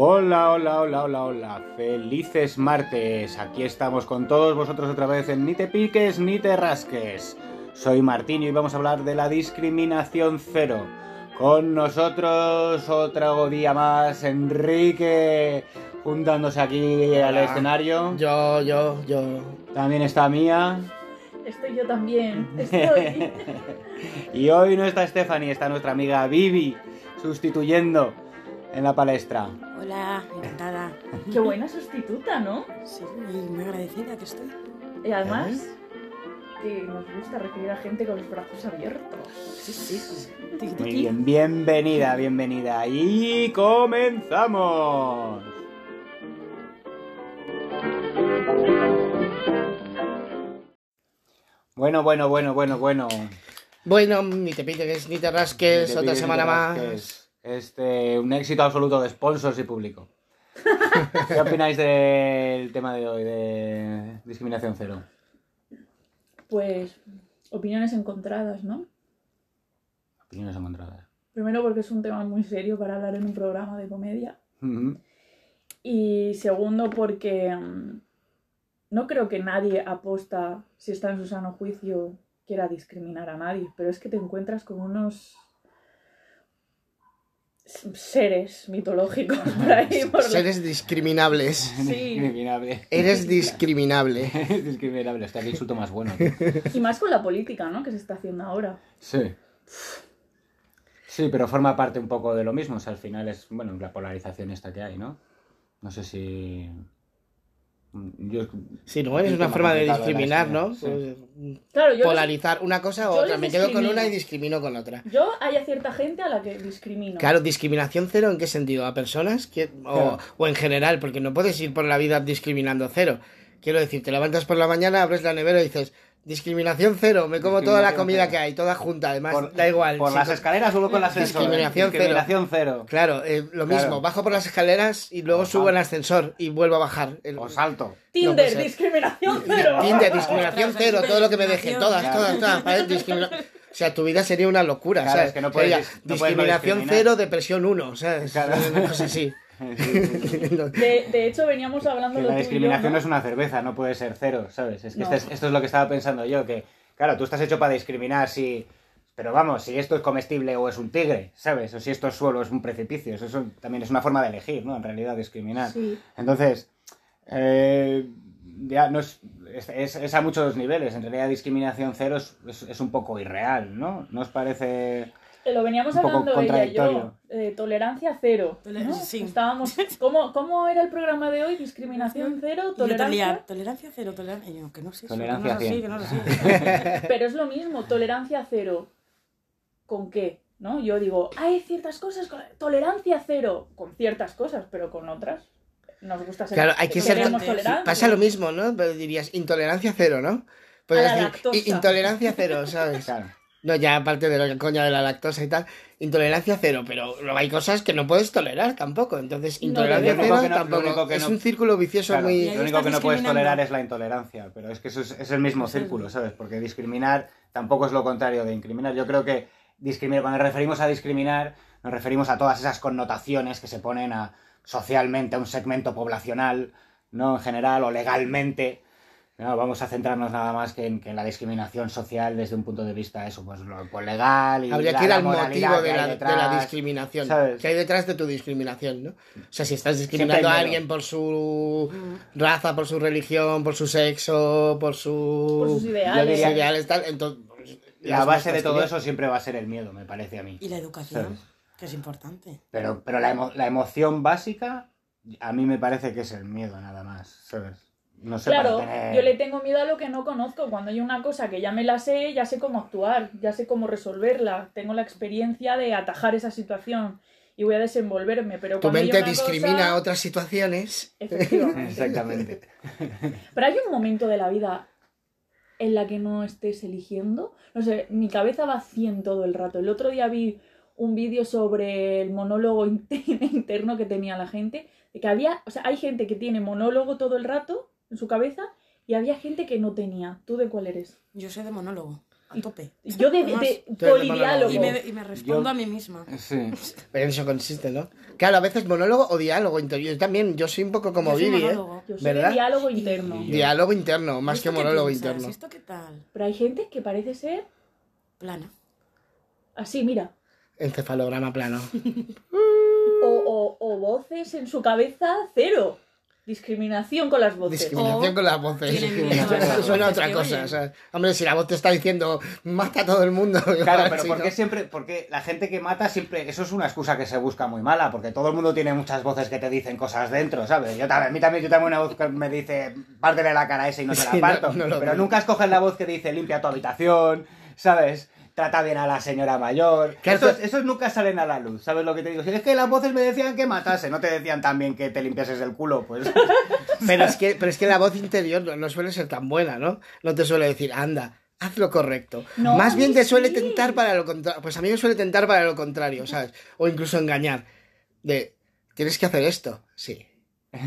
Hola, hola, hola, hola, hola. Felices martes. Aquí estamos con todos vosotros otra vez en Ni te piques ni te rasques. Soy Martín y hoy vamos a hablar de la discriminación cero. Con nosotros otro día más, Enrique, juntándose aquí al escenario. Yo, yo, yo. También está Mía. Estoy yo también. Estoy. y hoy no está Stephanie, está nuestra amiga Vivi, sustituyendo en la palestra. Hola, encantada. Qué buena sustituta, ¿no? Sí, y muy agradecida que estoy. Y además, que nos gusta recibir a gente con los brazos abiertos. Sí, sí. Tiki, Muy bien, bienvenida, bienvenida. Y comenzamos. Bueno, bueno, bueno, bueno, bueno. Bueno, ni te piques ni te rasques, Te otra pides, semana más. Este, un éxito absoluto de sponsors y público. ¿Qué opináis del tema de hoy, de discriminación cero? Pues, opiniones encontradas, ¿no? Opiniones encontradas. Primero porque es un tema muy serio para hablar en un programa de comedia. Y segundo porque mm, no creo que nadie aposta, si está en su sano juicio, quiera discriminar a nadie. Pero es que te encuentras con unos seres mitológicos por ahí. Por la- Seres discriminables. Sí. Discriminable. Eres discriminable. Discriminable, hostia, qué insulto más bueno. tío. Y más con la política, ¿no? Que se está haciendo ahora. Sí. Sí, pero forma parte un poco de lo mismo. O sea, al final es, bueno, la polarización esta que hay, ¿no? No sé si... Yo... Sí, no, es Un una forma de discriminar, ¿no? Pues, Claro, yo, Polarizar una cosa u otra. Me quedo con una y discrimino con otra. yo hay a cierta gente a la que discrimino. Claro, discriminación cero, ¿en qué sentido? ¿A personas? que- o, Claro. o en general, porque no puedes ir por la vida discriminando cero. Quiero decir, te levantas por la mañana, abres la nevera y dices, discriminación cero, me como toda la comida cero. que hay, toda junta, además, Por, da igual. ¿Por las con- escaleras o con el ascensor? Discriminación cero. Discriminación cero. Claro, eh, lo mismo, Claro. bajo por las escaleras y luego O subo en ascensor y vuelvo a bajar. El- O salto. Tinder, no discriminación cero. Tinder, discriminación Ostras, cero, todo lo que me deje, discriminación. todas, Claro. todas, todas, O sea, tu vida sería una locura, Claro, ¿sabes? es que no puedes Sería dis- no puedes no discriminación cero, depresión uno, ¿sabes? Claro. Una cosa así. De, de hecho, veníamos hablando Que la yo, discriminación ¿no? no es una cerveza, no puede ser cero, ¿sabes? Es que No. este es- esto es lo que estaba pensando yo, que, claro, tú estás hecho para discriminar si... Pero vamos, si esto es comestible o es un tigre, ¿sabes? O si esto es suelo o es un precipicio, eso, eso también es una forma de elegir, ¿no? En realidad, discriminar. Sí. Entonces, eh, ya no es, es, a muchos niveles. En realidad, discriminación cero es, es- es un poco irreal, ¿no? ¿No os parece...? Lo veníamos Un poco hablando ella y yo. eh, tolerancia cero. ¿no? sí. Estábamos. ¿cómo, ¿Cómo era el programa de hoy? Discriminación cero, tolerancia. tolerancia, tolerancia cero, tolerancia. Yo, que no sé, eso, Tolerancia que no es así, cien. que no es así. Pero es lo mismo, tolerancia cero. ¿Con qué? ¿No? Yo digo, hay ciertas cosas, con... tolerancia cero con ciertas cosas, pero con otras nos gusta ser Claro, hay que ser. Pasa lo mismo, ¿no? Pero dirías intolerancia cero, ¿no? La decir intolerancia cero, ¿sabes? Claro. No, ya aparte de la coña de la lactosa y tal, intolerancia cero, pero luego hay cosas que no puedes tolerar tampoco. Entonces, intolerancia cero Lo único que no- lo tampoco. que es no- un círculo vicioso Claro, muy. Lo único que no puedes tolerar es la intolerancia, pero es que eso es, es el mismo círculo, ¿sabes? Porque discriminar tampoco es lo contrario de incriminar. Yo creo que discriminar, cuando nos referimos a discriminar, nos referimos a todas esas connotaciones que se ponen a socialmente a un segmento poblacional, ¿no? En general o legalmente. No, vamos a centrarnos nada más que en, que en la discriminación social desde un punto de vista eso, pues lo pues legal y Habría la- que ir al moralidad motivo que de hay la, de detrás. la discriminación. ¿sabes? Que hay detrás de tu discriminación, ¿no? O sea, si estás discriminando a alguien por su raza, por su religión, por su sexo, por su. Por sus Yo ideales. sus diría- ideales, tal, entonces. pues, La base de todo eso siempre va a ser el miedo, me parece a mí. Y la educación, ¿Sabes? que es importante. Pero, pero la, emo- la emoción básica, a mí me parece que es el miedo nada más, ¿sabes? No sé, Claro, tener- yo le tengo miedo a lo que no conozco. Cuando hay una cosa que ya me la sé, ya sé cómo actuar, ya sé cómo resolverla. Tengo la experiencia de atajar esa situación y voy a desenvolverme. Pero Tu mente discrimina cosa- otras situaciones. Efectivamente. Exactamente. Pero hay un momento de la vida en la que no estés eligiendo. No sé, mi cabeza va a 100 todo el rato. El otro día vi un vídeo sobre el monólogo in- interno que tenía la gente. De que había, o sea, hay gente que tiene monólogo todo el rato en su cabeza y había gente que no tenía. ¿Tú de cuál eres? Yo soy de monólogo, a tope. Yo de, de, polidiálogo. Y me, y me respondo Yo- a mí misma. Sí. Pero en eso consiste, ¿no? Claro, a veces monólogo o diálogo interior. Yo también, yo soy un poco como Yo soy Vivi, ¿eh? Yo soy ¿Verdad? de diálogo interno. Y- Diálogo interno, más ¿Y que monólogo interno. ¿Y ¿Esto qué tal? Pero hay gente que parece ser Plana. así, mira. Encefalograma plano. O, o, o voces en su cabeza cero. Discriminación con las voces. Discriminación O con las voces. Eso suena otra cosa. o sea, hombre, si la voz te está diciendo mata a todo el mundo. Claro, pero sí, ¿por qué ¿no? siempre? Porque la gente que mata siempre. Eso es una excusa que se busca muy mala, porque todo el mundo tiene muchas voces que te dicen cosas dentro, ¿sabes? Yo también, a mí también, yo también una voz que me dice, pártele la cara a ese y no te la Sí, no- parto. no pero veo. nunca escoges la voz que dice, limpia tu habitación, ¿sabes? Trata bien a la señora mayor. Que Esos, esos nunca salen a la luz, ¿sabes lo que te digo? Si es que las voces me decían que matase, no te decían también que te limpiases el culo, pues. Pero es, que, pero es que la voz interior no, no suele ser tan buena, ¿no? No te suele decir, anda, haz lo correcto. No, Más bien te suele sí. tentar para lo contrario. Pues a mí me suele tentar para lo contrario, ¿sabes? O incluso engañar. De, tienes que hacer esto. Sí.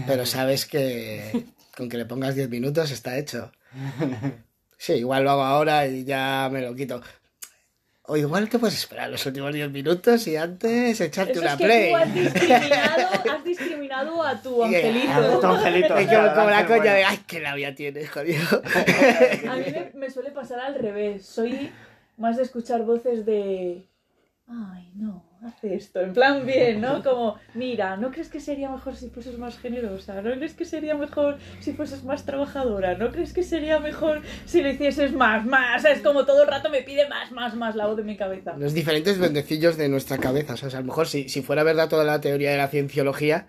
Pero sabes que con que le pongas 10 minutos está hecho. Sí, igual lo hago ahora y ya me lo quito. O igual te puedes esperar los últimos 10 minutos y antes echarte Eso una es que play. tú has discriminado, has discriminado a tu Yeah. angelito. A tu angelito. Es como, como la coña bueno. de, ay, qué labia tienes, jodido. A mí me, me suele pasar al revés. Soy más de escuchar voces de. Ay, no, hace esto. En plan bien, ¿no? Como, mira, ¿no crees que sería mejor si fueses más generosa? ¿No crees que sería mejor si fueses más trabajadora? ¿No crees que sería mejor si lo hicieses más, más? Es como todo el rato me pide más, más, más la voz de mi cabeza. Los diferentes duendecillos de nuestra cabeza. O sea, a lo mejor si, si fuera verdad toda la teoría de la cienciología,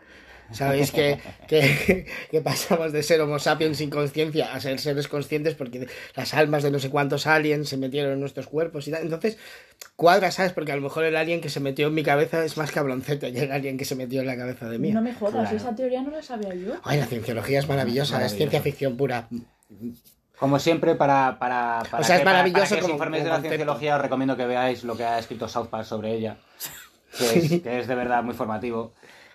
sabéis que, que, que pasamos de ser homo sapiens sin conciencia a ser seres conscientes porque las almas de no sé cuántos aliens se metieron en nuestros cuerpos y tal. Entonces, cuadra, ¿sabes? Porque a lo mejor el alien que se metió en mi cabeza es más cabroncete que el alien que se metió en la cabeza de mí. No me jodas, Claro. esa teoría no la sabía yo. Ay, la cienciología es maravillosa, es ciencia ficción pura. Como siempre, para, para, para O sea, es que, para- maravilloso para que os como- informéis de la concepto. cienciología, os recomiendo que veáis lo que ha escrito South Park sobre ella, que es, que es de verdad muy formativo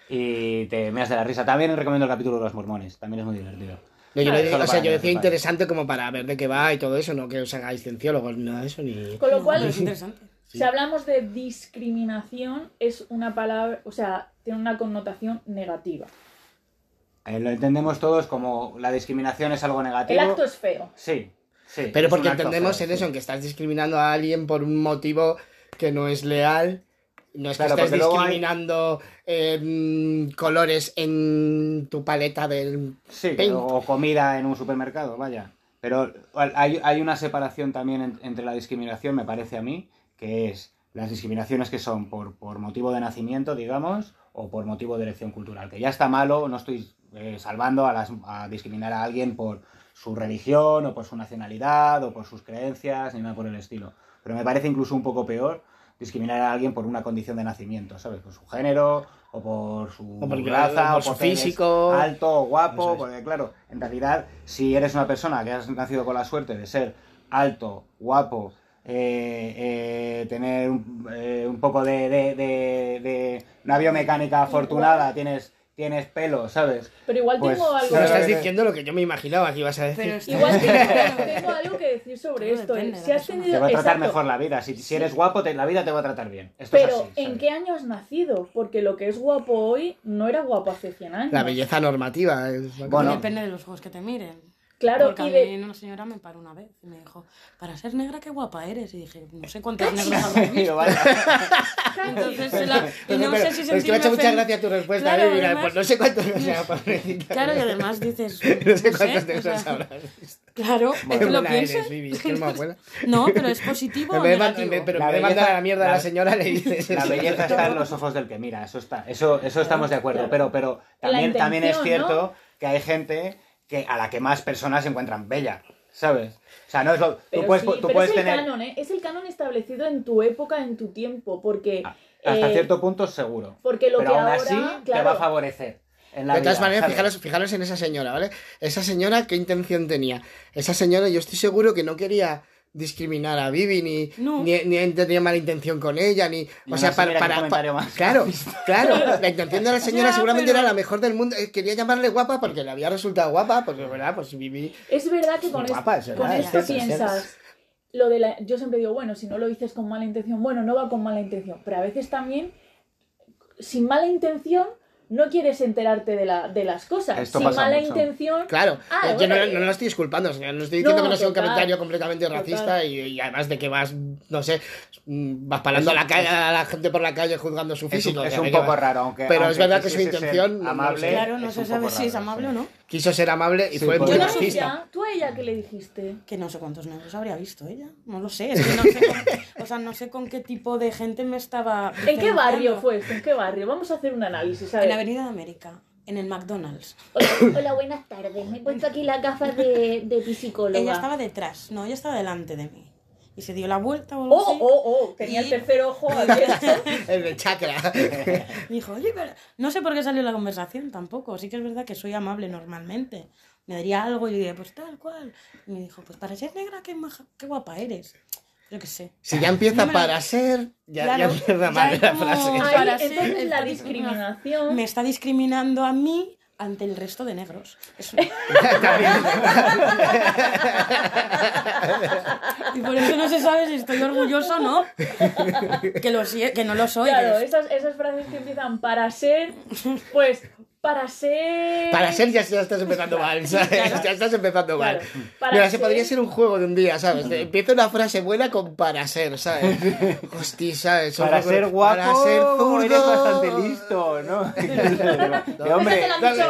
y te meas de la risa. También recomiendo el capítulo de los mormones, también es muy divertido. No, yo, Ah, o sea, yo decía interesante como para ver de qué va y todo eso, no que os hagáis cienciólogos ni nada de eso, ni... Con lo cual, pero es interesante. Si hablamos de discriminación, es una palabra, o sea, tiene una connotación negativa. Eh, lo entendemos todos como la discriminación es algo negativo. El acto es feo. Sí, sí. Pero porque entendemos feo, en eso, sí. en que estás discriminando a alguien por un motivo que no es leal. No es que estés hay- discriminando eh, mm, colores en tu paleta del... Sí, Paint. o comida en un supermercado, vaya. Pero hay, hay una separación también en- entre la discriminación, me parece a mí, que es las discriminaciones que son por, por motivo de nacimiento, digamos, o por motivo de elección cultural. Que ya está malo, no estoy eh, salvando a, las, a discriminar a alguien por su religión, o por su nacionalidad, o por sus creencias, ni nada por el estilo. Pero me parece incluso un poco peor discriminar a alguien por una condición de nacimiento, ¿sabes? Por su género, o por su O porque- raza, por o su porque eres físico. alto o guapo, es. porque claro, en realidad, si eres una persona que has nacido con la suerte de ser alto, guapo, eh, eh, tener un, eh, un poco de, de, de- de una biomecánica afortunada, tienes, tienes pelo, ¿sabes? Pero igual Pues, tengo algo. Pero estás diciendo lo que yo me imaginaba que ibas a decir. Pero Igual tengo, tengo algo que decir sobre Todo esto. ¿eh? depende de Si has tenido. Te va a tratar exacto. mejor la vida. Si, si eres guapo, te- la vida te va a tratar bien. Esto es Pero, así, ¿en qué año has nacido? Porque lo que es guapo hoy no era guapo hace 100 años. La belleza normativa. es- Bueno. Depende de los ojos que te miren. Claro, Porque y a de. mí una señora me paró una vez y me dijo, para ser negra, qué guapa eres. Y dije, no sé cuántos negros habrás visto. Entonces, se la- y no pero- sé si pero es que me ha sentirme hecho mucha gracia tu respuesta, Claro, ¿eh? Mira, además- pues no sé cuántos o sea, pobrecita. Claro, y además dices, No sé o sea, habrás. Claro, Qué es que lo piensas. eres, Vivi, es que no me. No, pero es positivo o negativo. pero La belleza- mandar a la mierda a la la- señora, le dices La belleza está en los ojos del que mira, eso está, eso, eso estamos de acuerdo, Claro. pero, pero La también, también es cierto ¿no? que hay gente que a la que más personas se encuentran bella, ¿sabes? O sea, no es lo, tú Pero, puedes, sí, tú pero puedes es el tener canon, ¿eh? Es el canon establecido en tu época, en tu tiempo. Porque. Ah, hasta eh, cierto punto seguro, Porque lo pero que aún ahora. así te va a favorecer en la De todas vida, maneras, fijaros, fijaros en esa señora, ¿vale? Esa señora, ¿qué intención tenía? Esa señora, yo estoy seguro que no quería discriminar a Vivi, ni, No. ni, ni tenía mala intención con ella, ni... O sea, para... para, más claro, claro, la intención de la señora Ya, seguramente pero- era la mejor del mundo. eh, Quería llamarle guapa porque le había resultado guapa, porque, ¿verdad? Pues Vivi... Es verdad que con, es- guapa, es con esto es piensas. Lo de la, yo siempre digo, bueno, si no lo dices con mala intención, bueno, no va con mala intención, pero a veces también, sin mala intención, no quieres enterarte de, la, de las cosas. Esto sin pasa mala mucho. intención. Claro, Ah, yo bueno, no, eh, no lo estoy disculpando, sea, no estoy diciendo No, que no sea un comentario completamente total. racista y, y además de que vas, no sé, vas parando a la, calle, a la gente por la calle juzgando su Es físico. es sea, un poco raro, aunque. Pero aunque es verdad que su intención no- no amable. sé. Claro, no es se sabe si es amable sí. o no. Quiso ser amable y Sí, fue muy Yo racista. ella, ¿tú a ella qué le dijiste? Que no sé cuántos negros habría visto ella. No lo sé. Es que no sé con, o sea, no sé con qué tipo de gente me estaba. ¿En qué barrio fue esto? ¿En qué barrio? Vamos a hacer un análisis. A En la Avenida de América. En el McDonald's. Hola, hola, buenas tardes. Me he puesto aquí las gafas de, de psicóloga. Ella estaba detrás. No, ella estaba delante de mí. Y se dio la vuelta o Oh, algo así. oh, oh, tenía el Y- tercer ojo abierto. El de chakra. Me dijo, oye, pero... no sé por qué salió la conversación tampoco. Sí que es verdad que soy amable normalmente. Me daría algo y le diría, pues tal cual. Y me dijo, pues para ser negra, qué, maja- qué guapa eres. Yo qué sé. Si ya empieza No me lo- para ser, ya, Claro, ya empieza mal es la como- frase. Para ser- entonces la está discriminación. Me está discriminando a mí ante el resto de negros. Es- y por eso no se sabe si estoy orgulloso o no. Que, lo, que no lo soy. Claro, Es- esas, esas frases que empiezan para ser, pues, para ser... Para ser ya, ya estás empezando mal, ¿sabes? Ya estás empezando mal. Claro, para Mira, se podría ser un juego de un día, ¿sabes? Empieza una frase buena con para ser, ¿sabes? Hostia, ¿sabes? Para ser guapo, para ser zurdo. eres bastante listo, ¿no? Que, hombre,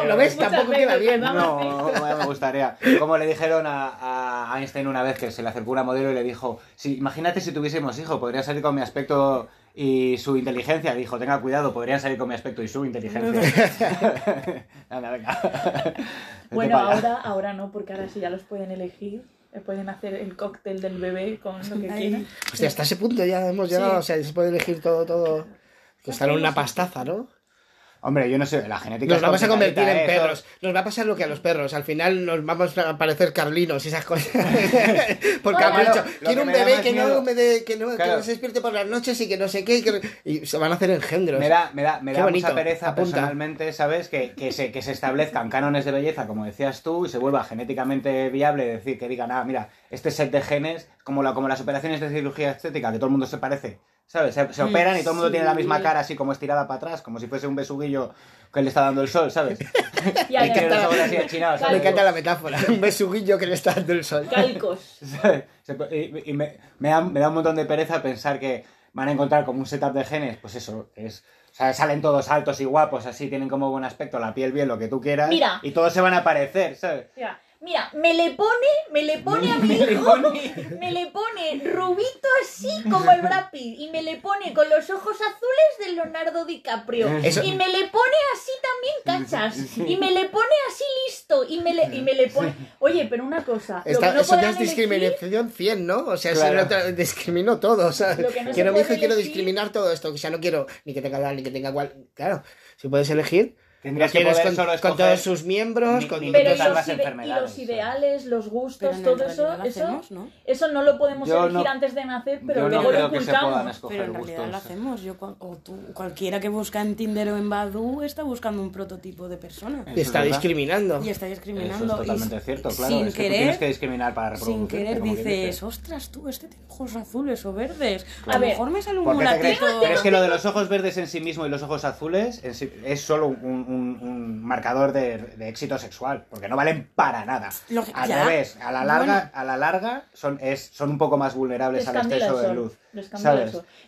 lo ves, tampoco veces, queda bien. No, no me gustaría. Como le dijeron a, a Einstein una vez que se le acercó una modelo y le dijo, si, imagínate si tuviésemos hijo, podría salir con mi aspecto y su inteligencia. Dijo, tenga cuidado, podrían salir con mi aspecto y su inteligencia. Anda, venga. Vete Bueno, ahora, ahora no, porque ahora sí ya los pueden elegir. eh, Pueden hacer el cóctel del bebé con lo que quieran. Hostia, hasta ese punto ya hemos llegado, o sea, se puede elegir todo, todo. Costará una pastaza, ¿no? Hombre, yo no sé, la genética Nos vamos a convertir en ¿eh? perros. Nos va a pasar lo que a los perros. Al final nos vamos a parecer carlinos y esas cosas. Porque han dicho, quiero un bebé que no, me que, no, que Claro. no se despierte por las noches y que no sé qué. Y, que- y se van a hacer engendros. Me da, me da, me da bonito, mucha pereza apunta. personalmente, ¿sabes? Que, que, se, que se establezcan cánones de belleza, como decías tú, y se vuelva genéticamente viable, decir, que digan, ah, mira, este set de genes, como, la, como las operaciones de cirugía estética, que todo el mundo se parece, ¿sabes? Se, se operan y todo el mundo sí. tiene la misma cara, así como estirada para atrás, como si fuese un besuguillo que le está dando el sol, ¿sabes? Y Y tiene los ojos así achinados, Me ¿sabes? encanta la metáfora. Un besuguillo que le está dando el sol. calcos. Y, y me, me da, me da un montón de pereza pensar que van a encontrar como un setup de genes, pues eso, es... O sea, salen todos altos y guapos, así, tienen como buen aspecto, la piel bien, lo que tú quieras. Mira. Y todos se van a parecer, ¿sabes? Mira, mira, me le pone, me le pone a mi Me le hijo, pone. me le pone rubito así como el Brad Pitt y me le pone con los ojos azules de Leonardo DiCaprio Eso- y me le pone así también cachas y me le pone así listo y me le, y me le pone, oye, pero una cosa, lo Esta- que no eso ya es elegir- discriminación 100, ¿no? O sea, Claro. no te- discrimino todo, ¿sabes? Lo que no se quiero mi hijo y quiero elegir- discriminar todo esto. O sea, no quiero ni que tenga tal ni que tenga cual. Claro, si puedes elegir, Tendrías lo que poder con, solo con escoger todos sus miembros, ni- con ni- pero todas las ide- y enfermedades, los ideales, los gustos, todo eso, eso, hacemos, ¿no? eso no lo podemos Yo elegir no- antes de nacer, pero Yo no luego lo escoger Pero en realidad gustos. lo hacemos. Yo, o tú, cualquiera que busca en Tinder o en Badoo está buscando un prototipo de persona. y está discriminando. Y está Eso es discriminando. totalmente y, cierto, claro. Sin es que tú querer, tienes que discriminar para sin querer dices, dice. ostras, tú, este tiene ojos azules o verdes. A, A lo ver, mejor me sale un mulatito. Pero es que lo de los ojos verdes en sí mismo y los ojos azules es solo un, un- un marcador de, de éxito sexual, porque no valen para nada. Lo- Al ya. revés, a la larga, Bueno. a la larga son, es, son un poco más vulnerables Les al exceso de luz.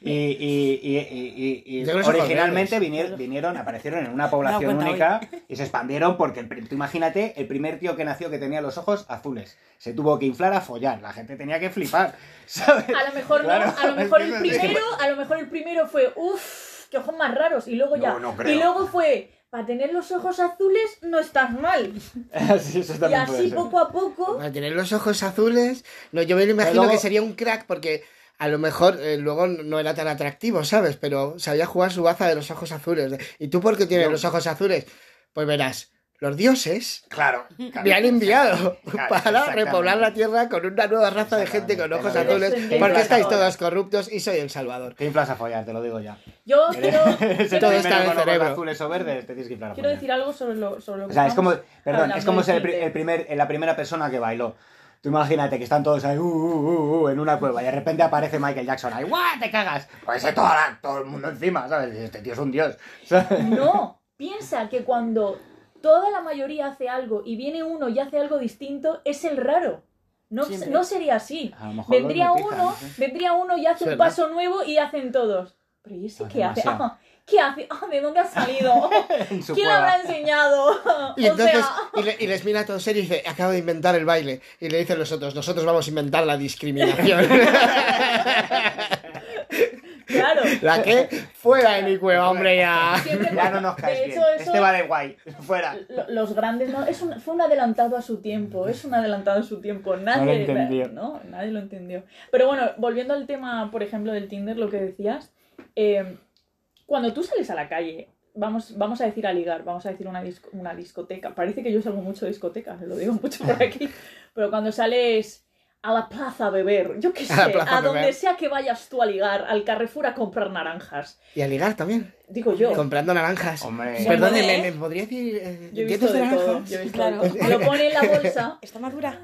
Y, y- y- y- y- y Yo creo que son originalmente vinieron, vinieron, aparecieron en una población única y se expandieron porque, el tú imagínate, el primer tío que nació que tenía los ojos azules. Se tuvo que inflar a follar. La gente tenía que flipar. ¿Sabes? A lo mejor Claro, no, a lo mejor el primero, a lo mejor el primero fue, uff, qué ojos más raros, y luego ya. No, no creo. y luego fue, para tener los ojos azules no estás mal. Sí, eso Y así poco a poco, Para tener los ojos azules, no, yo me lo imagino luego- que sería un crack porque a lo mejor eh, luego no era tan atractivo, ¿sabes? Pero sabía jugar su baza de los ojos azules. ¿Y tú por qué tienes los ojos azules? Pues verás, los dioses Claro. me han enviado Claro, para repoblar la tierra con una nueva raza de gente con ojos azules, porque estáis todos corruptos y soy el Salvador. Te inflas a follar, te lo digo ya. Yo quiero, Eres el Todo está en el con ojos cerebro. azules o verdes, te tienes que inflar a quiero decir algo sobre lo, sobre lo que O sea, es como, perdón, es como ser el, el primer, la primera persona que bailó. Tú imagínate que están todos ahí uh, uh, uh, uh, en una cueva y de repente aparece Michael Jackson ahí, ¡guau! ¡Te cagas! Pues todo, todo el mundo encima, ¿sabes? Este tío es un dios. ¿sabes? No, piensa que cuando toda la mayoría hace algo y viene uno y hace algo distinto, es el raro. No, Siempre. no sería así. A Vendría uno, vendría uno y hace un paso nuevo y hacen todos. Pero ¿y ese Hace qué hace? Ah, ¿Qué hace? Ah, ¿De dónde ha salido? ¿Quién le habrá enseñado? Y o entonces, sea, y, le- y les mira todo serio y dice, acabo de inventar el baile. Y le dicen los otros, nosotros vamos a inventar la discriminación. Claro. la que fuera de mi cueva, hombre, ya. Siempre Ya no nos de caes hecho, bien. eso- Este va de guay. Fuera. Lo- Los grandes, no, es un, fue un adelantado a su tiempo, es un adelantado a su tiempo, nadie No lo entendió. no, nadie lo entendió. Pero bueno, volviendo al tema, por ejemplo, del Tinder, lo que decías, eh, cuando tú sales a la calle, vamos, vamos a decir a ligar, vamos a decir una, disco- una discoteca, parece que yo salgo mucho de discotecas, lo digo mucho por aquí, pero cuando sales a la plaza a beber, yo qué sé, A la a, donde beber. sea que vayas tú a ligar, al Carrefour a comprar naranjas, Y a ligar también, digo yo. comprando naranjas. Hombre. Perdón, puede, ¿me, ¿eh? me podría decir eh, Yo he dientes visto de naranjas? yo he visto Claro. de todo. Lo pone en la bolsa Está madura.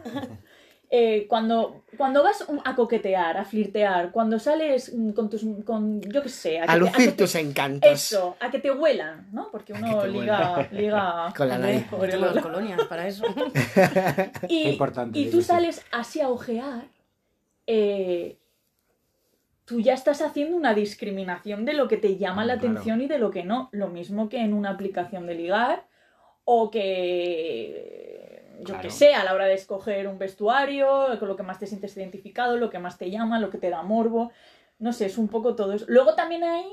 Eh, cuando, cuando vas a coquetear, a flirtear, cuando sales mm, con tus, con, yo qué sé, A que te- lucir que te- tus encantos. Eso, a que te huelan, ¿no? Porque uno liga, liga Con la nariz. Tengo las colonias para eso. y, Qué importante, y tú sales así a ojear, eh, tú ya estás haciendo una discriminación de lo que te llama la Claro. atención y de lo que no. Lo mismo que en una aplicación de ligar o que, yo Claro. que sé, a la hora de escoger un vestuario, con lo que más te sientes identificado, lo que más te llama, lo que te da morbo. No sé, es un poco todo eso. Luego también hay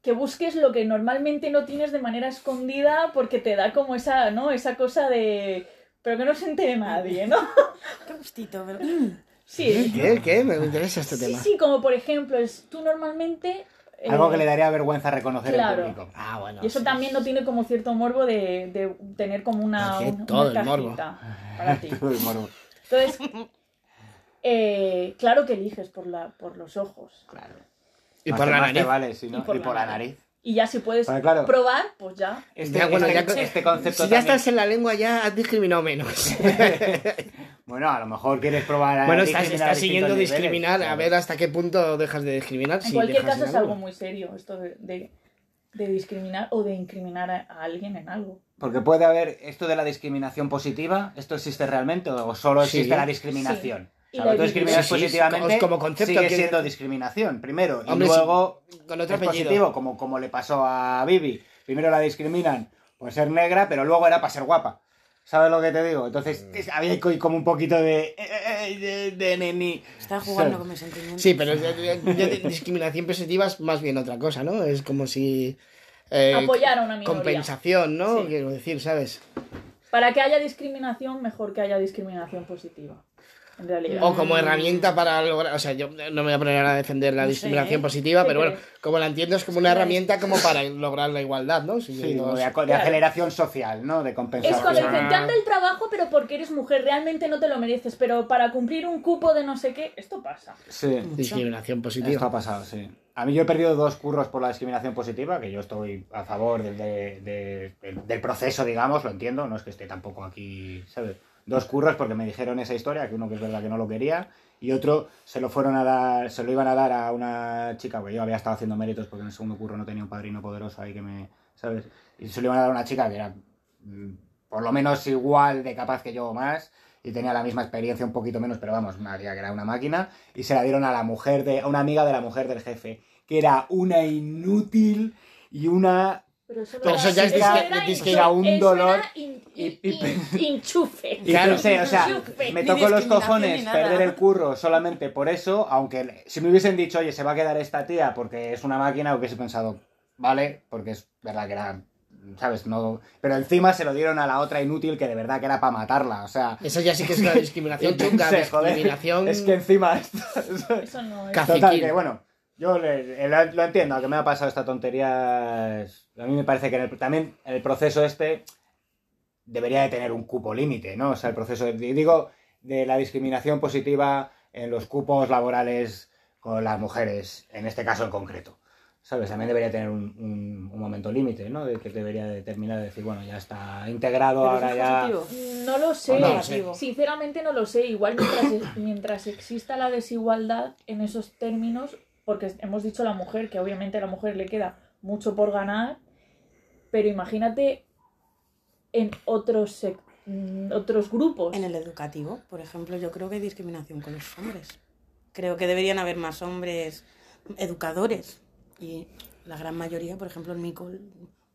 que busques lo que normalmente no tienes de manera escondida porque te da como esa, ¿no? Esa cosa de... Pero que no se entere nadie, ¿no? Qué gustito, pero... Sí. ¿Qué? ¿Qué? Me interesa este Sí, tema. sí, como por ejemplo, es tú normalmente... eh, Algo que le daría vergüenza reconocer claro. público. Ah, bueno. Y eso sí, también sí, no sí. tiene como cierto morbo de, de tener como una, un- todo una el morbo. para ti. Todo el morbo. Entonces, eh, claro que eliges por, la, por los ojos. Claro. Y por la nariz. vale, sí, ¿no? Y por Y la por la nariz. nariz. Y ya si puedes claro, probar, pues ya. este, Ya, bueno, este- ya- este concepto Si ya también- estás en la lengua, ya has discriminado menos. Bueno, a lo mejor quieres probar a bueno, estás, siguiendo discriminar. niveles, A ver hasta qué punto dejas de discriminar. En si cualquier caso es algo muy serio esto de, de- de discriminar o de incriminar a, a alguien en algo. Porque puede haber esto de la discriminación positiva, ¿esto existe realmente o solo Sí. existe la discriminación? Y O sea, tú discriminas Sí, sí, positivamente, como concepto sigue que- siendo discriminación, primero, Hombre, y luego Con otro es apellido. positivo, como, como le pasó a Bibi. Primero la discriminan por ser negra, pero luego era para ser guapa. ¿Sabes lo que te digo? Entonces Mm. es- había co- como un poquito de... eh, eh, de, de neni. Está jugando con mis sentimientos. Sí, pero discriminación positiva es más bien otra cosa, ¿no? Es como si... eh, Apoyar a una minoría. Compensación, ¿no? Sí. Quiero decir, ¿sabes? Para que haya discriminación, mejor que haya discriminación positiva. En realidad. O como herramienta para lograr... O sea, yo no me voy a poner a defender la No discriminación ¿eh? positiva, ¿Qué pero bueno, crees? como la entiendo es como una herramienta como para lograr la igualdad, ¿no? Si Sí, de, aco- de Claro. aceleración social, ¿no? De Es compensación. cuando Ah. dicen, te anda el trabajo, pero porque eres mujer, realmente no te lo mereces, pero para cumplir un cupo de no sé qué, esto pasa. Sí. Discriminación Esto positiva. ha pasado, sí. A mí yo he perdido dos curros por la discriminación positiva, que yo estoy a favor del, de- de- del- del proceso, digamos, lo entiendo, no es que esté tampoco aquí, ¿sabes? Dos curros porque me dijeron esa historia, que uno que es verdad que no lo quería, y otro se lo fueron a dar, se lo iban a dar a una chica, porque yo había estado haciendo méritos porque en el segundo curro no tenía un padrino poderoso ahí que me, ¿sabes? Y se lo iban a dar a una chica que era mm, por lo menos igual de capaz que yo o más, y tenía la misma experiencia, un poquito menos, pero vamos, una tía que era una máquina, y se la dieron a la mujer de, a una amiga de la mujer del jefe, que era una inútil y una Pero eso, Pero no eso ya es disque- era disque hinchu- era un dolor in- y- in- enchufe. Y Claro. pensé, o sea, Enchufe. me tocó los cojones perder el curro solamente por eso, aunque si me hubiesen dicho, oye, se va a quedar esta tía porque es una máquina, hubiese pensado, vale, porque es verdad que era, ¿sabes? No... Pero encima se lo dieron a la otra inútil que de verdad que era para matarla, o sea... Eso ya sí que es una discriminación chunga, discriminación Es que encima... esto- Eso no es. Total, que bueno, yo le- lo, lo entiendo, que me ha pasado esta tontería. es- A mí me parece que en el- también en el proceso este debería de tener un cupo límite, ¿no? O sea, el proceso, de, digo, de la discriminación positiva en los cupos laborales con las mujeres, en este caso en concreto. ¿Sabes? También debería tener un, un- un momento límite, ¿no? De que debería determinar, decir, bueno, ya está integrado, Pero ahora es ya... positivo. No lo sé. No, negativo. Sinceramente no lo sé. Igual mientras, mientras exista la desigualdad en esos términos, porque hemos dicho la mujer, que obviamente a la mujer le queda mucho por ganar, pero imagínate en otros, mm, otros grupos. En el educativo, por ejemplo, yo creo que hay discriminación con los hombres. Creo que deberían haber más hombres educadores. Y la gran mayoría, por ejemplo, en mi col,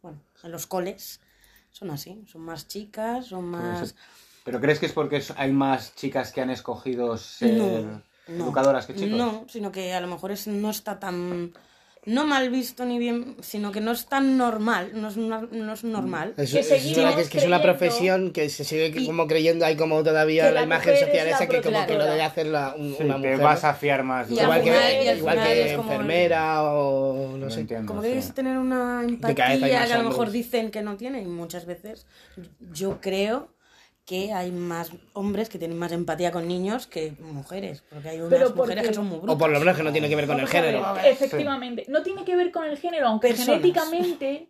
bueno, en los coles, son así. Son más chicas, son más... ¿Pero crees que es porque hay más chicas que han escogido ser No, no. educadoras que chicos? No, sino que a lo mejor es, no está tan... No mal visto ni bien, sino que no es tan normal, no es, no, no es normal. Es, Que es una, que es, que es una creyendo profesión que se sigue como creyendo, hay como todavía la, la imagen social esa que como que lo debe hacer la, un- Sí, una te mujer. vas a fiar más. Igual final- que, igual enfermera o no sé. entiendo, Como sí. que debes tener una empatía que a lo mejor dicen que no tienen y muchas veces yo creo que hay más hombres que tienen más empatía con niños que mujeres, porque hay unas Pero mujeres porque- que son muy brutas. O por lo menos que no tiene que ver con el género. Efectivamente. No tiene que ver con el género, aunque Personas. genéticamente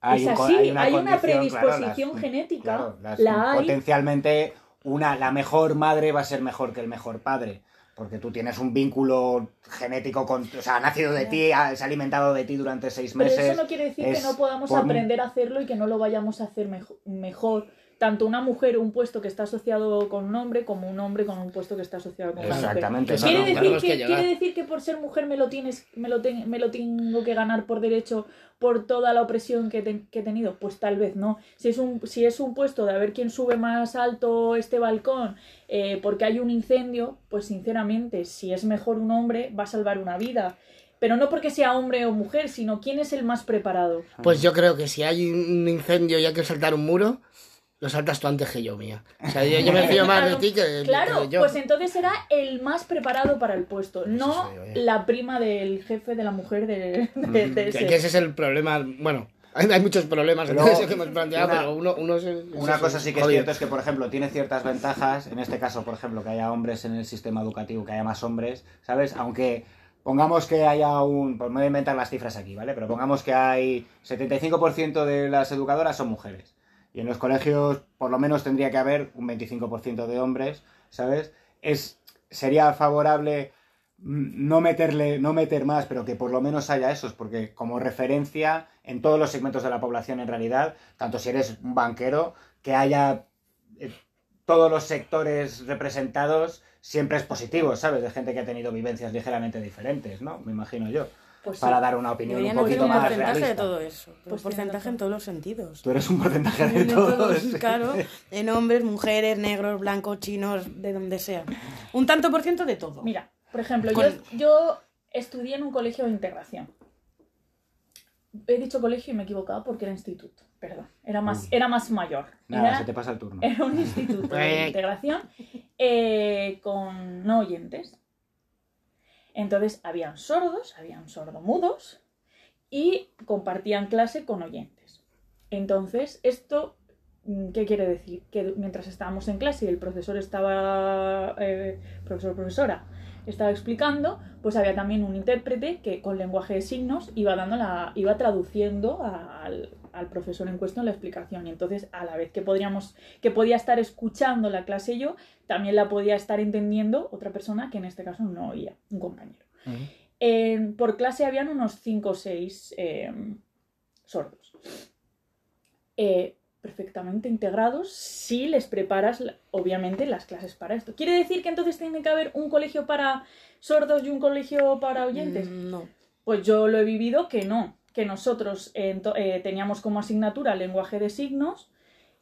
Hay es así, hay una hay una condición, claro, predisposición las- genética, claro, las- la hay. Potencialmente, una, la mejor madre va a ser mejor que el mejor padre. Porque tú tienes un vínculo genético con. O sea, ha nacido de ti, ha- se ha alimentado de ti durante seis Pero meses. eso no quiere decir que no podamos por- aprender a hacerlo y que no lo vayamos a hacer mejo- mejor. Tanto una mujer, un puesto que está asociado con un hombre, como un hombre con un puesto que está asociado con una mujer. Exactamente. ¿Quiere, no, decir que, quiere decir que por ser mujer me lo tienes, me lo, ten- me lo tengo que ganar por derecho por toda la opresión que, te- que he tenido? Pues tal vez no. Si es un, si es un puesto de a ver quién sube más alto este balcón eh, porque hay un incendio, pues sinceramente, si es mejor un hombre, va a salvar una vida. Pero no porque sea hombre o mujer, sino quién es el más preparado. Pues yo creo que si hay un incendio y hay que saltar un muro, lo saltas tú antes que yo, mía. O sea, yo, yo me fío más de ti que, Claro, que yo. pues entonces será el más preparado para el puesto, no soy la prima del jefe de la mujer de, de- de Que, ese. que ese es el problema. Bueno, hay, hay muchos problemas eso que hemos planteado, una- pero uno, uno es el- Una cosa sí que es cierto es que, por ejemplo, tiene ciertas ventajas. En este caso, por ejemplo, que haya hombres en el sistema educativo, que haya más hombres, ¿sabes? Aunque pongamos que haya un. Pues me voy a inventar las cifras aquí, ¿vale? Pero pongamos que hay 75% de las educadoras son mujeres. Y en los colegios, por lo menos, tendría que haber un 25% de hombres, ¿sabes? Es, sería favorable mm, no meterle, no meter más, pero que por lo menos haya esos, porque como referencia en todos los segmentos de la población en realidad, tanto si eres un banquero, que haya eh, todos los sectores representados, siempre es positivo, ¿sabes? De gente que ha tenido vivencias ligeramente diferentes, ¿no? Me imagino yo. Pues sí. Para dar una opinión Deberían un poquito un más porcentaje de realista. todo eso. Pues un porcentaje en todos los sentidos. Tú eres un porcentaje de, De todos. todos, claro, en hombres, mujeres, negros, blancos, chinos, de donde sea. Un tanto por ciento de todo. Mira, por ejemplo, Con- yo, yo estudié en un colegio de integración. He dicho colegio y me he equivocado porque era instituto. Perdón, era más, era más mayor. Nada, Era- se te pasa el turno. Era un instituto de integración eh, con no oyentes. Entonces habían sordos, habían sordomudos y compartían clase con oyentes. Entonces, esto, mm, ¿qué quiere decir? Que mientras estábamos en clase y el profesor estaba, eh, profesor profesora, estaba explicando, pues había también un intérprete que con lenguaje de signos iba dando la, iba traduciendo al, al profesor en cuestión la explicación. Y entonces, a la vez que podríamos, que podía estar escuchando la clase yo, también la podía estar entendiendo otra persona que en este caso no oía, un compañero. Por clase habían unos 5 o 6 sordos. Eh, perfectamente integrados si les preparas, obviamente, las clases para esto. ¿Quiere decir que entonces tiene que haber un colegio para sordos y un colegio para oyentes? Mm, No. Pues yo lo he vivido que no, que nosotros eh, eh, teníamos como asignatura lenguaje de signos,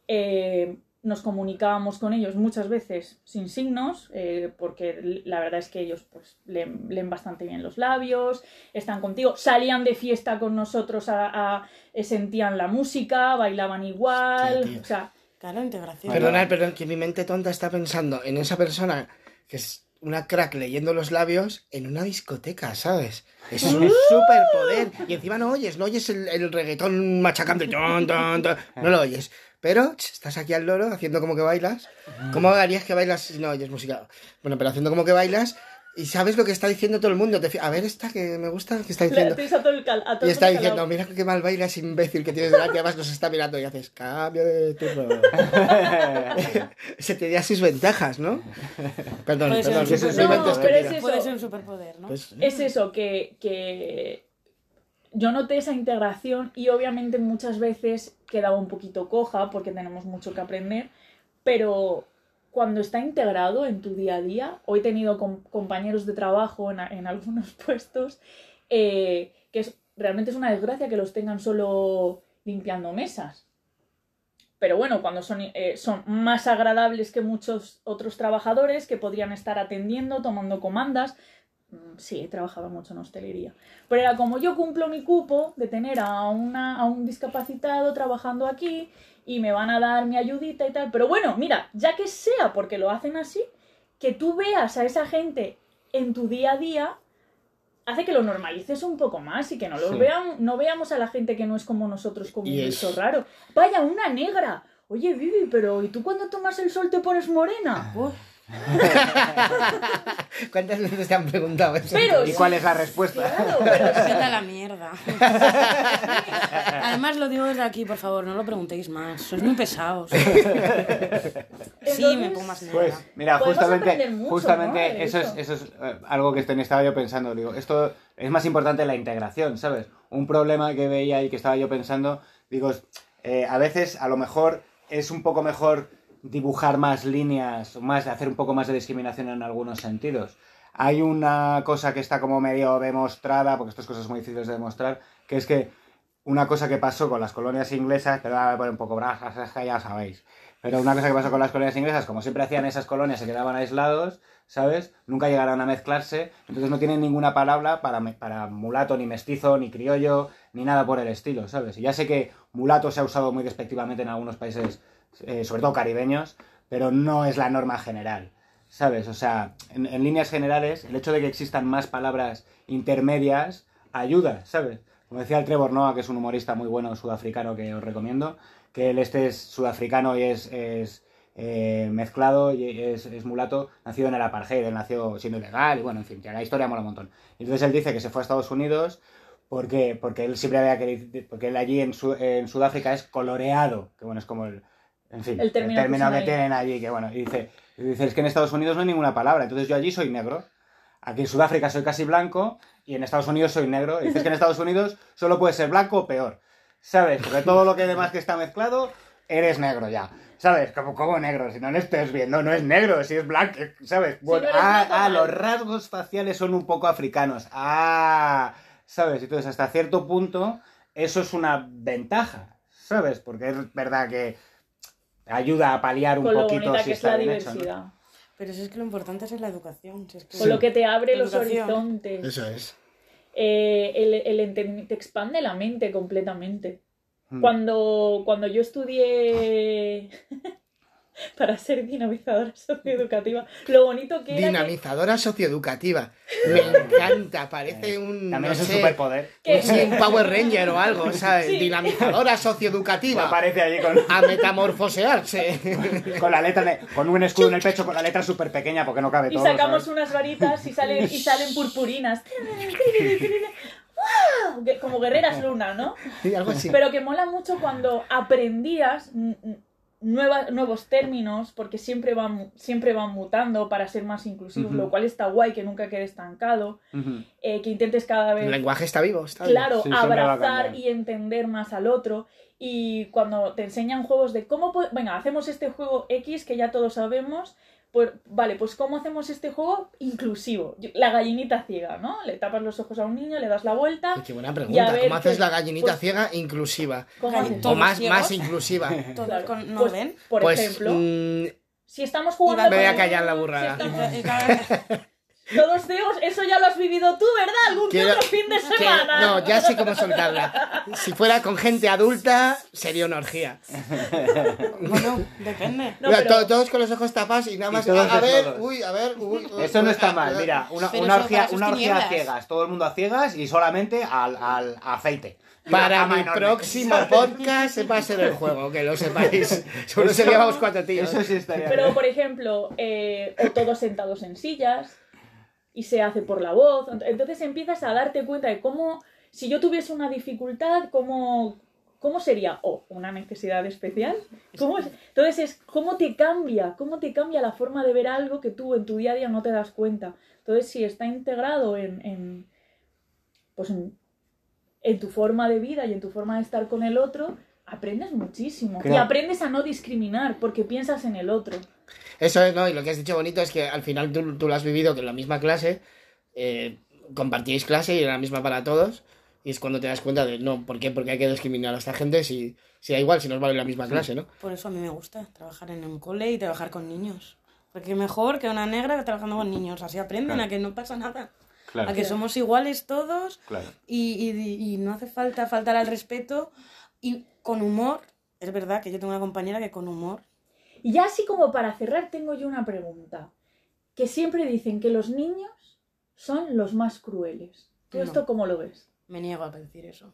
eh, nos comunicábamos con ellos muchas veces sin signos, eh, porque la verdad es que ellos pues leen, leen bastante bien los labios, están contigo, salían de fiesta con nosotros, a, a- sentían la música, bailaban igual, Hostia, o sea, Claro, integración. Perdonad, pero que mi mente tonta está pensando en esa persona que es una crack leyendo los labios en una discoteca, ¿sabes? Eso es un superpoder. Y encima no oyes, no oyes el, el reggaetón machacando. no lo oyes. Pero ch, estás aquí al loro haciendo como que bailas. ¿Cómo harías que bailas si no oyes música? Bueno, pero haciendo como que bailas y sabes lo que está diciendo todo el mundo. A ver, esta que me gusta, que está diciendo. Tienes a todo el cal- a todo Y está diciendo, mira qué mal bailas, imbécil, que tienes delante, además nos está mirando y haces, cambio de turno. Se te da sus ventajas, ¿no? Perdón, Puede ser perdón, un soy mente No, pero es estúpida. eso. Puede ser un superpoder, ¿no? Pues, Es eso, que, que yo noté esa integración y obviamente muchas veces quedaba un poquito coja porque tenemos mucho que aprender, pero cuando está integrado en tu día a día, hoy he tenido com- compañeros de trabajo en, algunos puestos eh, que realmente es una desgracia que los tengan solo limpiando mesas. Pero bueno, cuando son, eh, son más agradables que muchos otros trabajadores que podrían estar atendiendo, tomando comandas. Mm, Sí, he trabajado mucho en hostelería. Pero era como yo cumplo mi cupo de tener a, una, a un discapacitado trabajando aquí y me van a dar mi ayudita y tal. Pero bueno, mira, ya que sea porque lo hacen así, que tú veas a esa gente en tu día a día hace que lo normalices un poco más y que no los Sí. vean, no veamos a la gente que no es como nosotros como un bicho raro. Vaya, una negra. Oye, Vivi, pero ¿y tú cuando tomas el sol te pones morena? Uf, ¿Cuántas veces te han preguntado eso? Pero ¿Y sí, cuál es la respuesta? Claro, pero a la mierda. Además lo digo desde aquí, por favor, no lo preguntéis más. Sois muy pesados. Sí, Entonces, me pongo más negra. Pues mira, justamente, mucho, justamente eso, es, eso es eh, algo que este- estaba yo pensando. Digo, esto es más importante la integración, ¿sabes? Un problema que veía y que estaba yo pensando, digo, eh, a veces a lo mejor es un poco mejor dibujar más líneas, más hacer un poco más de discriminación en algunos sentidos. Hay una cosa que está como medio demostrada, porque estas cosas son muy difíciles de demostrar, que es que una cosa que pasó con las colonias inglesas, pero a poner un poco que ya sabéis. Pero una cosa que pasó con las colonias inglesas, como siempre hacían esas colonias, se quedaban aislados, ¿sabes? Nunca llegaron a mezclarse, entonces no tienen ninguna palabra para, para mulato, ni mestizo, ni criollo, ni nada por el estilo, ¿sabes? Y ya sé que mulato se ha usado muy despectivamente en algunos países, eh, sobre todo caribeños, pero no es la norma general, ¿sabes? O sea, en, líneas generales, el hecho de que existan más palabras intermedias ayuda, ¿sabes? Como decía el Trevor Noah, que es un humorista muy bueno sudafricano que os recomiendo, que él este es sudafricano y es, es, eh, mezclado y es, es mulato, nacido en el apartheid, él nació siendo ilegal y bueno, en fin, que la historia mola un montón. Entonces él dice que se fue a Estados Unidos porque, porque él siempre había querido, porque él allí en, en Sudáfrica es coloreado, que bueno, es como el, en fin, El término que que, usan ahí. tienen allí, que bueno, y dice, y dice, es que en Estados Unidos no hay ninguna palabra, entonces yo allí soy negro. Aquí en Sudáfrica soy casi blanco y en Estados Unidos soy negro. Y dices que en Estados Unidos solo puedes ser blanco o peor. ¿Sabes? Porque todo lo que demás que está mezclado, eres negro ya. ¿Sabes? Como, como negro, si no lo estés viendo, no es negro, si es blanco, ¿sabes? Bueno, no ah, ah, los rasgos faciales son un poco africanos. Ah, ¿sabes? Entonces, hasta cierto punto, eso es una ventaja, ¿sabes? Porque es verdad que ayuda a paliar un con lo poquito si que es está la bien hecho, ¿no? diversidad. Pero si es que lo importante es la educación. si es que- Con lo que te abre los Educación. horizontes. Eso es. Eh, el, el te expande la mente completamente. Mm. Cuando, cuando yo estudié para ser dinamizadora socioeducativa, lo bonito que era que- Dinamizadora socioeducativa. Me encanta, parece un. También no es un sé, superpoder. que- sí, un Power Ranger o algo, ¿sabes? Sí. Dinamizadora socioeducativa. aparece allí con, A metamorfosearse. con la letra de- con un escudo en el pecho con la letra súper pequeña porque no cabe y todo. sacamos ¿sabes? unas varitas y salen, y salen purpurinas. Como guerreras luna, ¿no? Sí, algo así. Pero que mola mucho cuando aprendías n- n- nueva- nuevos términos, porque siempre van, siempre van mutando para ser más inclusivos, lo cual está guay, que nunca quede estancado, eh, que intentes cada vez El lenguaje está vivo, está vivo. claro, Sí, abrazar y entender más al otro. Y cuando te enseñan juegos de cómo, venga, hacemos este juego X que ya todos sabemos, pues vale, pues cómo hacemos este juego inclusivo. La gallinita ciega, ¿no? Le tapas los ojos a un niño, le das la vuelta. Qué buena pregunta. ¿Cómo haces qué- la gallinita pues- ciega inclusiva? O ¿Todos más, ciegos? más inclusiva. Todos Claro. con- no Pues, ven. Por pues ejemplo, mm, si estamos jugando. Me voy a callar la si burrada. estamos- Y cada- Todos ciegos, eso ya lo has vivido tú, ¿verdad? Algún Quiero- otro fin de que- semana. no, ya sé cómo soltarla. Si fuera con gente adulta, sería una orgía. Bueno, depende. No, Mira, pero- Todos con los ojos tapados y nada más. todos a, a ver, uy, a ver, uy. uy, Eso no está mal, mira, una, una orgía, una orgía a ciegas, todo el mundo a ciegas y solamente al, al aceite. Y Para mi enorme. próximo podcast se va a ser el juego, que lo sepáis. Seguro Eso- seríamos cuatro tíos. Eso sí estaría Pero, bien. por ejemplo, eh, o todos sentados en sillas y se hace por la voz. Entonces empiezas a darte cuenta de cómo, si yo tuviese una dificultad, cómo, cómo sería, o una necesidad especial. ¿Cómo es? Entonces es cómo te cambia, cómo te cambia la forma de ver algo que tú en tu día a día no te das cuenta. Entonces, si está integrado en, en pues en, en tu forma de vida y en tu forma de estar con el otro, aprendes muchísimo. Y aprendes a no discriminar porque piensas en el otro. Eso es, ¿no? Y lo que has dicho bonito es que al final tú, tú lo has vivido que en la misma clase, eh, compartíais clase y era la misma para todos. Y es cuando te das cuenta de, no, ¿por qué? Porque hay que discriminar a esta gente si, si da igual, si nos vale la misma clase, ¿no? Por eso a mí me gusta trabajar en un cole y trabajar con niños. Porque mejor que una negra trabajando con niños. Así aprenden Claro. a que no pasa nada. Claro. A que somos iguales todos Claro. y, y- y no hace falta faltar al respeto. Y con humor, es verdad que yo tengo una compañera que con humor. Y ya así como para cerrar, tengo yo una pregunta. Que siempre dicen que los niños son los más crueles. ¿Tú No. esto cómo lo ves? Me niego a decir eso.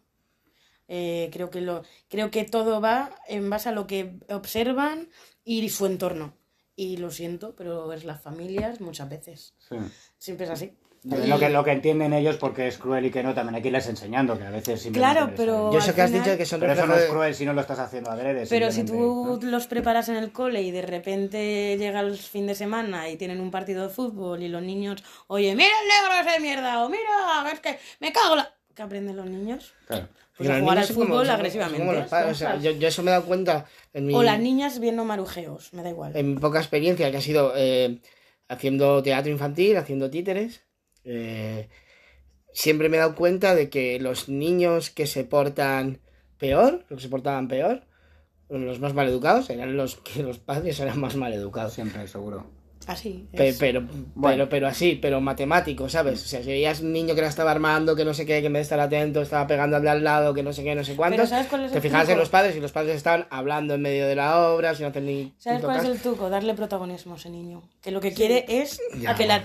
Eh, creo, que lo, creo que todo va en base a lo que observan y su entorno. Y lo siento, pero es las familias muchas veces. Sí. Siempre es así. Lo que, lo que entienden ellos porque es cruel y que no, también hay que irles enseñando, que a veces simplemente Claro, pero-. Yo eso que has final- dicho que son Pero eso no es cruel si no lo estás haciendo adrede. Pero si tú ¿no? los preparas en el cole y de repente llega el fin de semana y tienen un partido de fútbol y los niños, oye, mira el negro ese mierda, o mira, es que me cago la... ¿Qué aprenden los niños? Claro. Pues a jugar al como- fútbol son- agresivamente. como los padres, o sea, yo, yo eso me he dado cuenta en mi, O las niñas viendo marujeos, me da igual. en mi poca experiencia, que ha sido eh, haciendo teatro infantil, haciendo títeres. Eh, siempre me he dado cuenta de que los niños que se portan peor, los que se portaban peor, los más mal educados, eran los que los padres eran más mal educados. Siempre, seguro. Así. Pe-. Pero, Bueno. pero, pero así, pero matemático, ¿sabes? O sea, si veías un niño que la estaba armando, que no sé qué, que en vez de estar atento estaba pegando al de al lado, que no sé qué, no sé cuántos, Pero ¿sabes cuál es te fijabas en los padres y los padres estaban hablando en medio de la obra, sin hacer ni ¿Sabes cuál es el truco? Darle protagonismo a ese niño. Que lo que quiere es Ya. a que la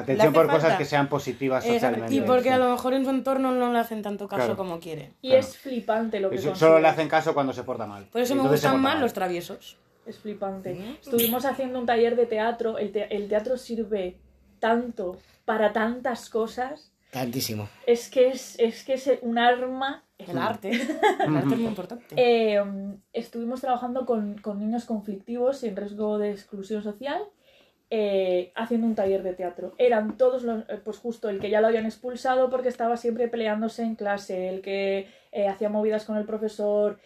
Atención. ¿por por cosas falta. que sean positivas socialmente. Y porque sí. a lo mejor en su entorno no le hacen tanto caso Claro. como quiere. Y Claro. es flipante lo que Eso-. Solo le hacen caso cuando se porta mal. Por eso me gustan más mal. los traviesos. Es flipante. Estuvimos haciendo un taller de teatro. El, te- el teatro sirve tanto para tantas cosas. Tantísimo. Es que es, es que es un arma. El arte. El arte es muy importante. Eh, estuvimos trabajando con, con niños conflictivos y en riesgo de exclusión social. Eh, haciendo un taller de teatro. Eran todos los, eh, pues justo el que ya lo habían expulsado porque estaba siempre peleándose en clase, el que eh, hacía movidas con el profesor,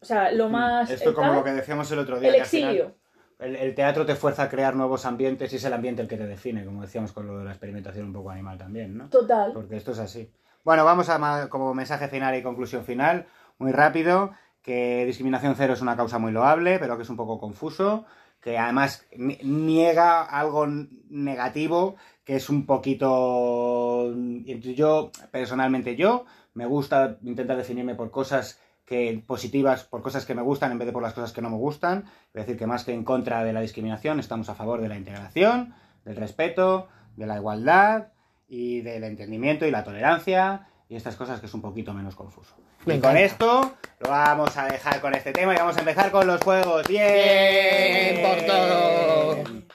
o sea, lo más... Mm, Esto eh, como tal, lo que decíamos el otro día. el final exilio. El, el teatro te fuerza a crear nuevos ambientes y es el ambiente el que te define, como decíamos con lo de la experimentación un poco animal también, ¿no? Total. Porque esto es así. Bueno, vamos a como mensaje final y conclusión final, muy rápido, que discriminación cero es una causa muy loable, pero que es un poco confuso, que además ni- niega algo negativo, que es un poquito... Yo, personalmente yo, me gusta intentar definirme por cosas que positivas, por cosas que me gustan en vez de por las cosas que no me gustan. Es decir, que más que en contra de la discriminación, estamos a favor de la integración, del respeto, de la igualdad y del entendimiento y la tolerancia y estas cosas que es un poquito menos confuso. Me y con esto lo vamos a dejar con este tema y vamos a empezar con los juegos. ¡Bien! Bien por todo.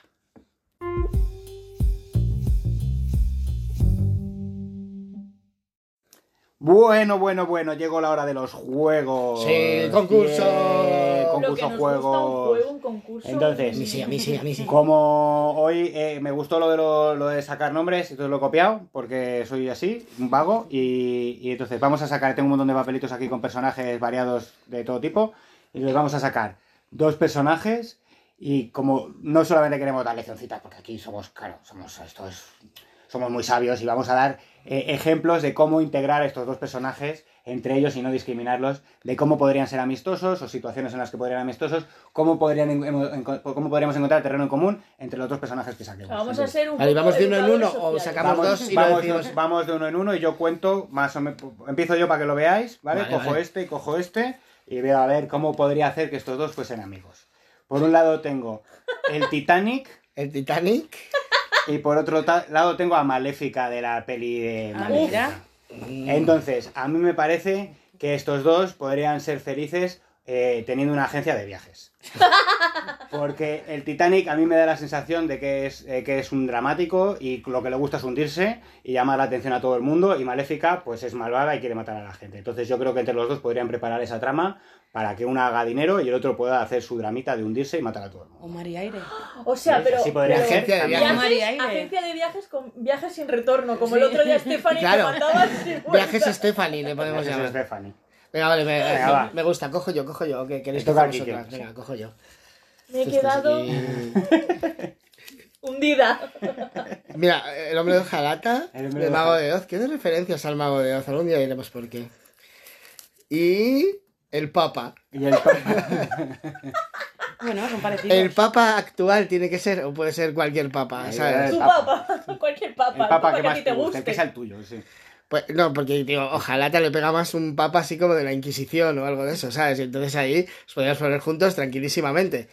Bueno, bueno, bueno, llegó la hora de los juegos. Sí, el concurso. Bien, Lo que concurso nos juegos. gusta un juego, un concurso. Entonces, A mí sí, a mí sí, a mí sí. Como hoy eh, me gustó lo de, lo, lo de sacar nombres, entonces lo he copiado, porque soy así, un vago, y, y entonces vamos a sacar, tengo un montón de papelitos aquí con personajes variados de todo tipo, y les vamos a sacar dos personajes, y como no solamente queremos dar leccioncitas, porque aquí somos, claro, somos, esto es, somos muy sabios, y vamos a dar eh, ejemplos de cómo integrar estos dos personajes entre ellos y no discriminarlos de cómo podrían ser amistosos o situaciones en las que podrían ser amistosos, cómo, podrían, en- cómo podríamos encontrar terreno en común entre los otros personajes que saquemos. Vamos a ser un Vale, poco ¿vamos de uno en uno o sacamos Vamos, dos y lo vamos, de uno en uno y yo cuento más o menos. Empiezo yo para que lo veáis, ¿vale? Vale, cojo vale. este y cojo este y veo a ver cómo podría hacer que estos dos fuesen amigos. Por un lado tengo el Titanic El Titanic. Y por otro lado tengo a Maléfica de la peli de Ah, Maléfica. Entonces, a mí me parece que estos dos podrían ser felices eh, teniendo una agencia de viajes. Porque el Titanic a mí me da la sensación de que es, eh, que es un dramático y lo que le gusta es hundirse y llamar la atención a todo el mundo. Y Maléfica, pues es malvada y quiere matar a la gente. Entonces, yo creo que entre los dos podrían preparar esa trama para que uno haga dinero y el otro pueda hacer su dramita de hundirse y matar a todo el mundo. O María Aire. O sea, pero, así podría pero. Agencia de viajes. viajes, agencia de viajes con viajes sin retorno, como el otro día Stephanie Claro. que mandaba sin. Viajes Stephanie le podemos Ese es llamar. Stephanie. Venga, vale, me, Venga, va. me gusta. Cojo yo, cojo yo. ¿Qué queréis que Toca a hagamos Quique. otra? Venga, cojo yo. Me he quedado hundida. Mira, el hombre de hojalata, El el de mago de Oz. ¿Qué de referencias al mago de Oz? Algún día diremos por qué. Y el papa. Y el Bueno, son parecidos. El papa actual tiene que ser, o puede ser cualquier papa, Ahí ¿sabes? Tu papa. papa, cualquier papa, el papa que que a más ti te te guste, el que sea el tuyo, sí. Pues no, porque digo, ojalá te le pega más un papa así como de la Inquisición o algo de eso, ¿sabes? Y entonces ahí os podías poner juntos tranquilísimamente.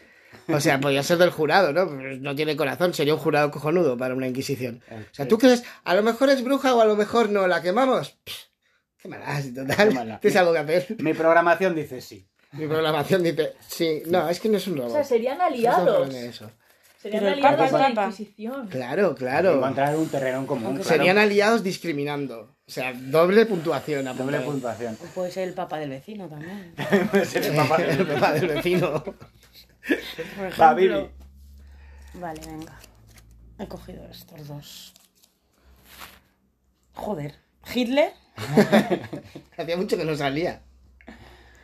O sea, podía ser del jurado, ¿no? No tiene corazón, sería un jurado cojonudo para una Inquisición. O sea, ¿tú crees? A lo mejor es bruja o a lo mejor no, ¿la quemamos? Pff, qué malas, Qué total. mala. Tienes algo que hacer. Mi programación dice sí. Mi programación dice, sí, no, es que no es un O robot. sea, serían aliados. eso. Serían Pero aliados de la. Inquisición. Claro, claro. Encontrar un terreno en común. Claro. Serían aliados discriminando. O sea, doble puntuación. Doble apuntado. puntuación. O puede ser el papa del vecino también. Puede ser el papá El papá del vecino. Por ejemplo. Vale, venga. He cogido estos dos. Joder. Hitler Hacía mucho que no salía.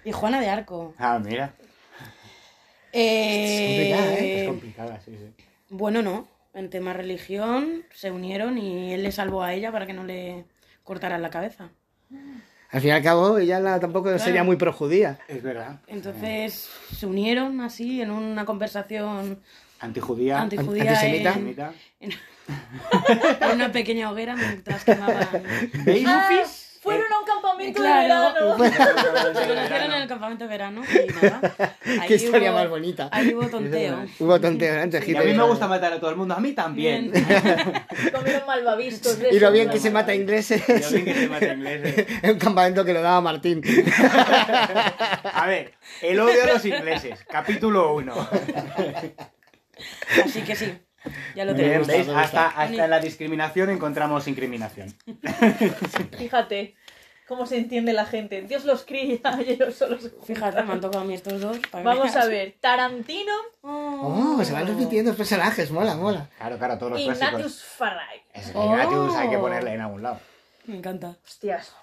y Juana de Arco. Ah, mira. Eh, complicada, ¿eh? Es complicada, sí, sí. Bueno, no. En tema religión se unieron y él le salvó a ella para que no le cortaran la cabeza. Al fin y al cabo, ella la- tampoco sería muy projudía. Es verdad. Entonces se unieron así en una conversación Antijudía. antijudía antisemita. en, Antisemita. en una pequeña hoguera mientras quemaban. ¿Veis? Fueron a un campamento de verano. Se conocieron en el campamento de verano y nada. Ahí Qué historia hubo- más bonita. Ahí hubo tonteo. Hubo tonteo entre Y a mí me gusta matar a todo el mundo. A mí también. Comieron malvaviscos. de Y lo bien que se mata ingleses. Yo bien que se mata ingleses. en un campamento que lo daba Martín. A ver, el odio a los ingleses. Capítulo 1. Así que sí, ya lo tenemos. ¿veis? Hasta, hasta en la discriminación encontramos incriminación. Fíjate cómo se entiende la gente. Dios los cría y ellos solo se Fíjate, me han tocado a mí estos dos. Vamos a ver. Tarantino, Oh, se van repitiendo los personajes. Mola, mola. Claro, claro, todos los clásicos. Ignatius Farray. Es que Oh. Ignatius hay que ponerle en algún lado. Me encanta. Hostias.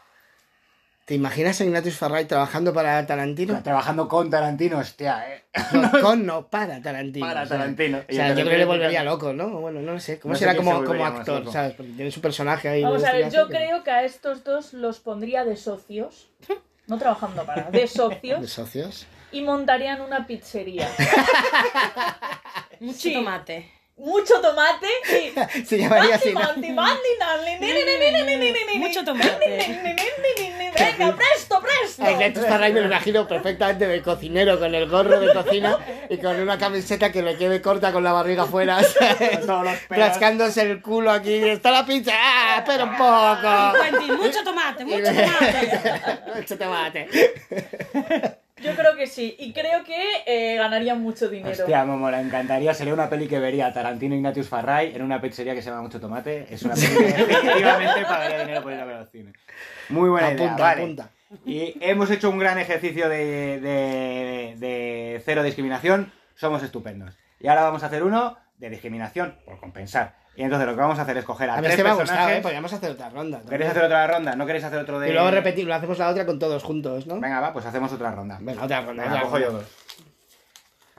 ¿Te imaginas a Ignatius Farray trabajando para Tarantino? Trabajando con Tarantino, hostia, eh. No, con, no, para Tarantino. Para o sea. Tarantino. O sea, yo creo que le volvería loco, ¿no? Bueno, no lo sé. ¿Cómo No será como, se como actor, sabes? Porque tiene su personaje ahí. Vamos de a ver, yo que creo que a estos dos los pondría de socios. No trabajando para, de ¿De socios. socios? Y montarían una pizzería. Mucho Sí. tomate mucho tomate y se llamaría así. Mucho tomate. Venga, presto, presto. Ernesto Starray me lo imagino perfectamente de cocinero con el gorro de cocina y con una camiseta que le quede corta con la barriga afuera, rascándose el culo aquí. Está la pizza. ¡Ah, espera un poco. Mucho tomate, mucho tomate. mucho tomate. Yo creo que sí. Y creo que eh, ganarían mucho dinero. Hostia, Momo, le encantaría. Sería una peli que vería a Tarantino Ignatius Farray en una pizzería que se llama Mucho Tomate. Es una peli que definitivamente pagaría dinero por ir a ver al cine. Muy buena idea, Apunta, vale. apunta. Y hemos hecho un gran ejercicio de, de, de cero discriminación. Somos estupendos. Y ahora vamos a hacer uno de discriminación, por compensar. Y entonces lo que vamos a hacer es coger a, A tres este me ha gustado, personajes. ¿eh? Podríamos hacer otra ronda. también. ¿Queréis hacer otra ronda? ¿No queréis hacer otro de...? Y luego repetirlo, hacemos la otra con todos juntos, ¿no? Venga, va, pues hacemos otra ronda. Venga, otra ronda. Venga, otra cojo yo dos.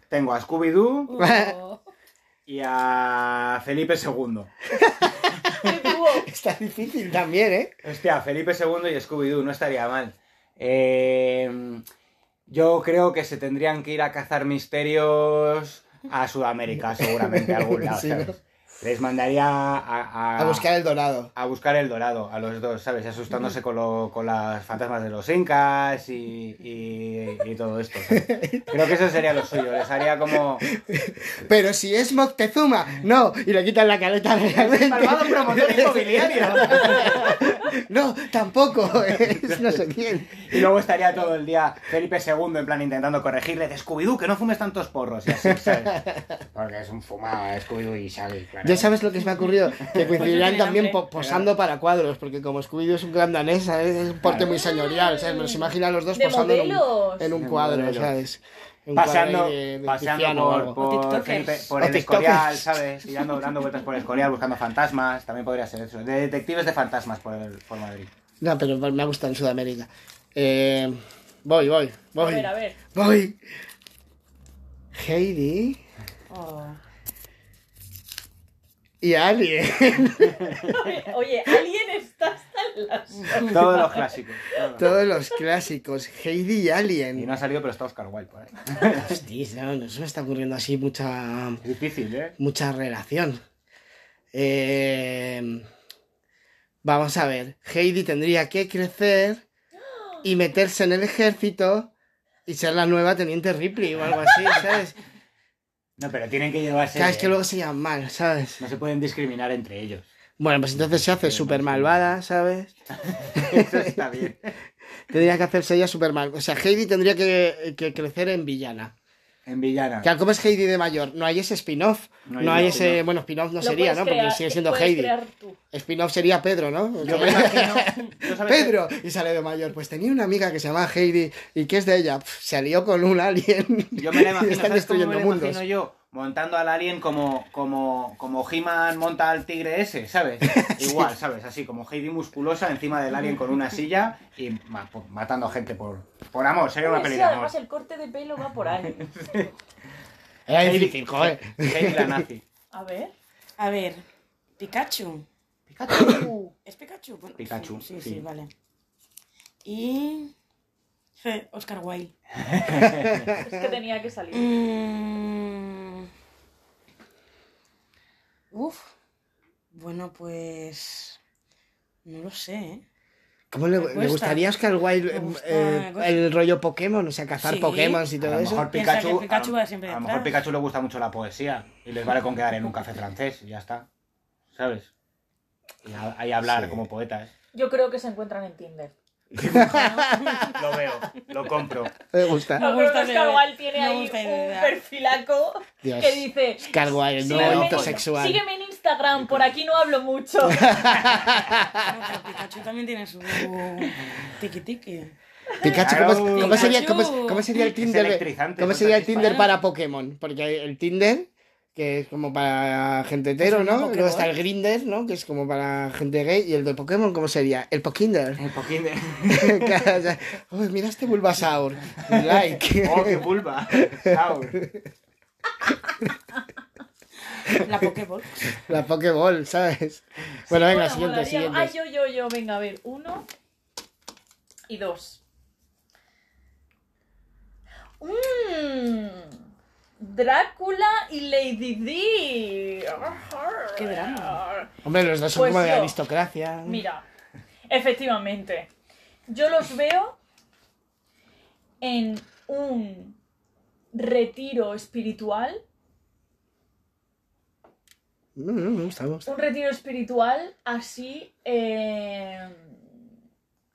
Tengo a Scooby-Doo Oh, y a Felipe II. Está difícil también, ¿eh? Hostia, Felipe II y Scooby-Doo, no estaría mal. Eh, yo creo que se tendrían que ir a cazar misterios a Sudamérica, seguramente, a algún lado, Sí, ¿sabes? ¿no? Les mandaría a, a- A buscar el dorado. a buscar el dorado, a los dos, ¿sabes? Asustándose con, lo- con las fantasmas de los incas y, y- y todo esto. ¿sabes? Creo que eso sería lo suyo. Les haría como... Pero si es Moctezuma, no, y le quitan la caleta realmente. Malvado promotor inmobiliario. No, tampoco, es no sé quién. Y luego estaría todo el día Felipe II en plan intentando corregirle de Scooby-Doo, que no fumes tantos porros y así, ¿sabes? Porque es un fumado Scooby-Doo y Shaggy, claro. Ya sabes lo que se me ha ocurrido, que coincidirán tienen también po- posando para cuadros, porque como Scooby-Doo es un gran danés, ¿sabes? es un porte muy señorial, ¿sabes? Me los imagino a los dos De posando en un, en cuadro, modelos. ¿sabes? Un Paseando, cuadro ahí de- de paseando Tiziano o por, por. Felipe- por el. Escorial, ¿sabes? Y dando, dando vueltas por el Escorial buscando fantasmas. También podría ser eso. De detectives de fantasmas por, el, por Madrid. No, pero me ha gustado en Sudamérica. Eh, voy, voy, A voy. ver, a ver. Voy. Heidi Oh. Y Alien. Oye, alguien está hasta en las... Todos los clásicos. todos. Todos los clásicos. Heidi y Y Alien. no ha salido, pero está Oscar Wilde por ahí. Hostia, no, no se me está ocurriendo así mucha, Es difícil, ¿eh? mucha relación. Eh, vamos a ver. Heidi tendría que crecer y meterse en el ejército y ser la nueva teniente Ripley o algo así, ¿sabes? No, pero tienen que llevarse... Cada vez que luego se llaman mal, ¿sabes? No se pueden discriminar entre ellos. Bueno, pues entonces se hace súper malvada, ¿sabes? Eso está bien. Tendría que hacerse ella súper mal. O sea, Heidi tendría que, que crecer en villana. En Villana. ¿cómo es Heidi de mayor? No hay ese spin-off. No No hay ese. Bueno, spin-off no Lo sería, ¿no? crear, Porque sigue siendo Heidi. Spin-off sería Pedro, ¿no? Yo me imagino... ¿tú sabes que- Pedro, y sale de mayor. Pues tenía una amiga que se llama Heidi. ¿Y qué es de ella? Pf, se alió con un alien. Yo me la y imagino, están ¿sabes cómo destruyendo me la mundos. imagino yo? Montando al alien como, como, como He-Man monta al tigre ese, ¿sabes? Igual, ¿sabes? Así, como Heidi musculosa encima del alien con una silla y ma- po- matando gente por, por amor. Sería una Oye, peli sí, de amor. además el corte de pelo va por ahí. Era Heidi- difícil, joder. Heidi la nazi. A ver. A ver, Pikachu. Uh, ¿Es Pikachu? Bueno, Pikachu, Sí, sí, sí. sí, vale. Y. Oscar Wilde. es que tenía que salir. Mm. Uf. Bueno, pues. No lo sé, ¿eh? ¿Cómo le, gustaría a Oscar Wilde eh, gusta, eh, el rollo Pokémon? O sea, cazar Sí. Pokémon y A todo lo eso. mejor Pikachu, a, a lo mejor. Pikachu le gusta mucho la poesía y les vale con quedar en un café francés y ya está. ¿Sabes? Y a- ahí hablar Sí. como poetas. Yo creo que se encuentran en Tinder. Lo veo, lo compro. Me gusta. Yo creo que tiene me ahí un perfilaco Dios. que dice... No Sígueme, no, en- sexual. sígueme en Instagram, por aquí no hablo mucho. No, pero Pikachu también tiene su. Tiki tiki. Pikachu, Claro. ¿cómo, cómo sería, cómo, cómo sería el Es Tinder? ¿Cómo sería el Tinder para Pokémon? Porque el Tinder, que es como para gente hetero, ¿no? el Luego está el Grinder, ¿no? Que es como para gente gay. Y el de Pokémon, ¿cómo sería? El Pokinder. Poquín de... Claro, o sea, "Uy, mira este Bulbasaur. Like. ¡Oh, qué vulva! Saur. La Pokéball. La Pokéball, ¿sabes? Bueno, venga, Bueno, siguiente, siguiente. Ah, yo, yo, yo, venga, a ver, uno y dos. Mmm, Drácula y Lady D. Qué drama. Hombre, los dos son Pues como de aristocracia. Mira, efectivamente, yo los veo en un retiro espiritual, No, no, me gusta, me gusta. un retiro espiritual así, eh,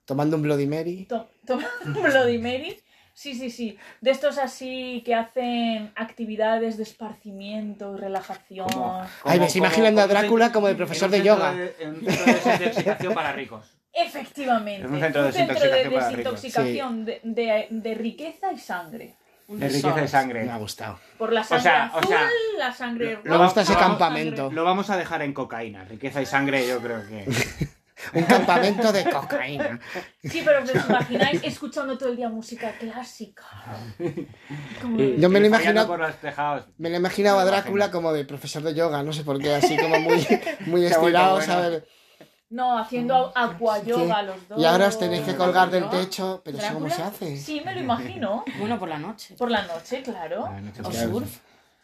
Tomando un Bloody Mary. To- Tomando Bloody Mary. Sí, sí, sí. De estos así que hacen actividades de esparcimiento y relajación. Ay, me estoy imaginando a Drácula como de profesor de yoga. de- en un centro de desintoxicación para ricos. Efectivamente. Es un centro de de desintoxicación para ricos. desintoxicación de, de- de riqueza y sangre. Un De riqueza y resort. sangre. Me ha gustado. Por la sangre sea, o azul, sea, la sangre roja. Me gusta ese la campamento. sangre- Lo vamos a dejar en cocaína. Riqueza y sangre, yo creo que. Un campamento de cocaína. Sí, pero os imagináis escuchando todo el día música clásica. Como- Yo me lo imagino- por los tejados. Me lo imaginaba a Drácula imagino. como de profesor de yoga, no sé por qué, así como muy, muy estirado, bueno. ¿sabes? No, haciendo aquayoga los dos. Y ahora os tenéis que colgar del techo, pero ¿eso cómo se hace? Sí, me lo imagino. Bueno, por la noche. Por la noche, claro. O surf.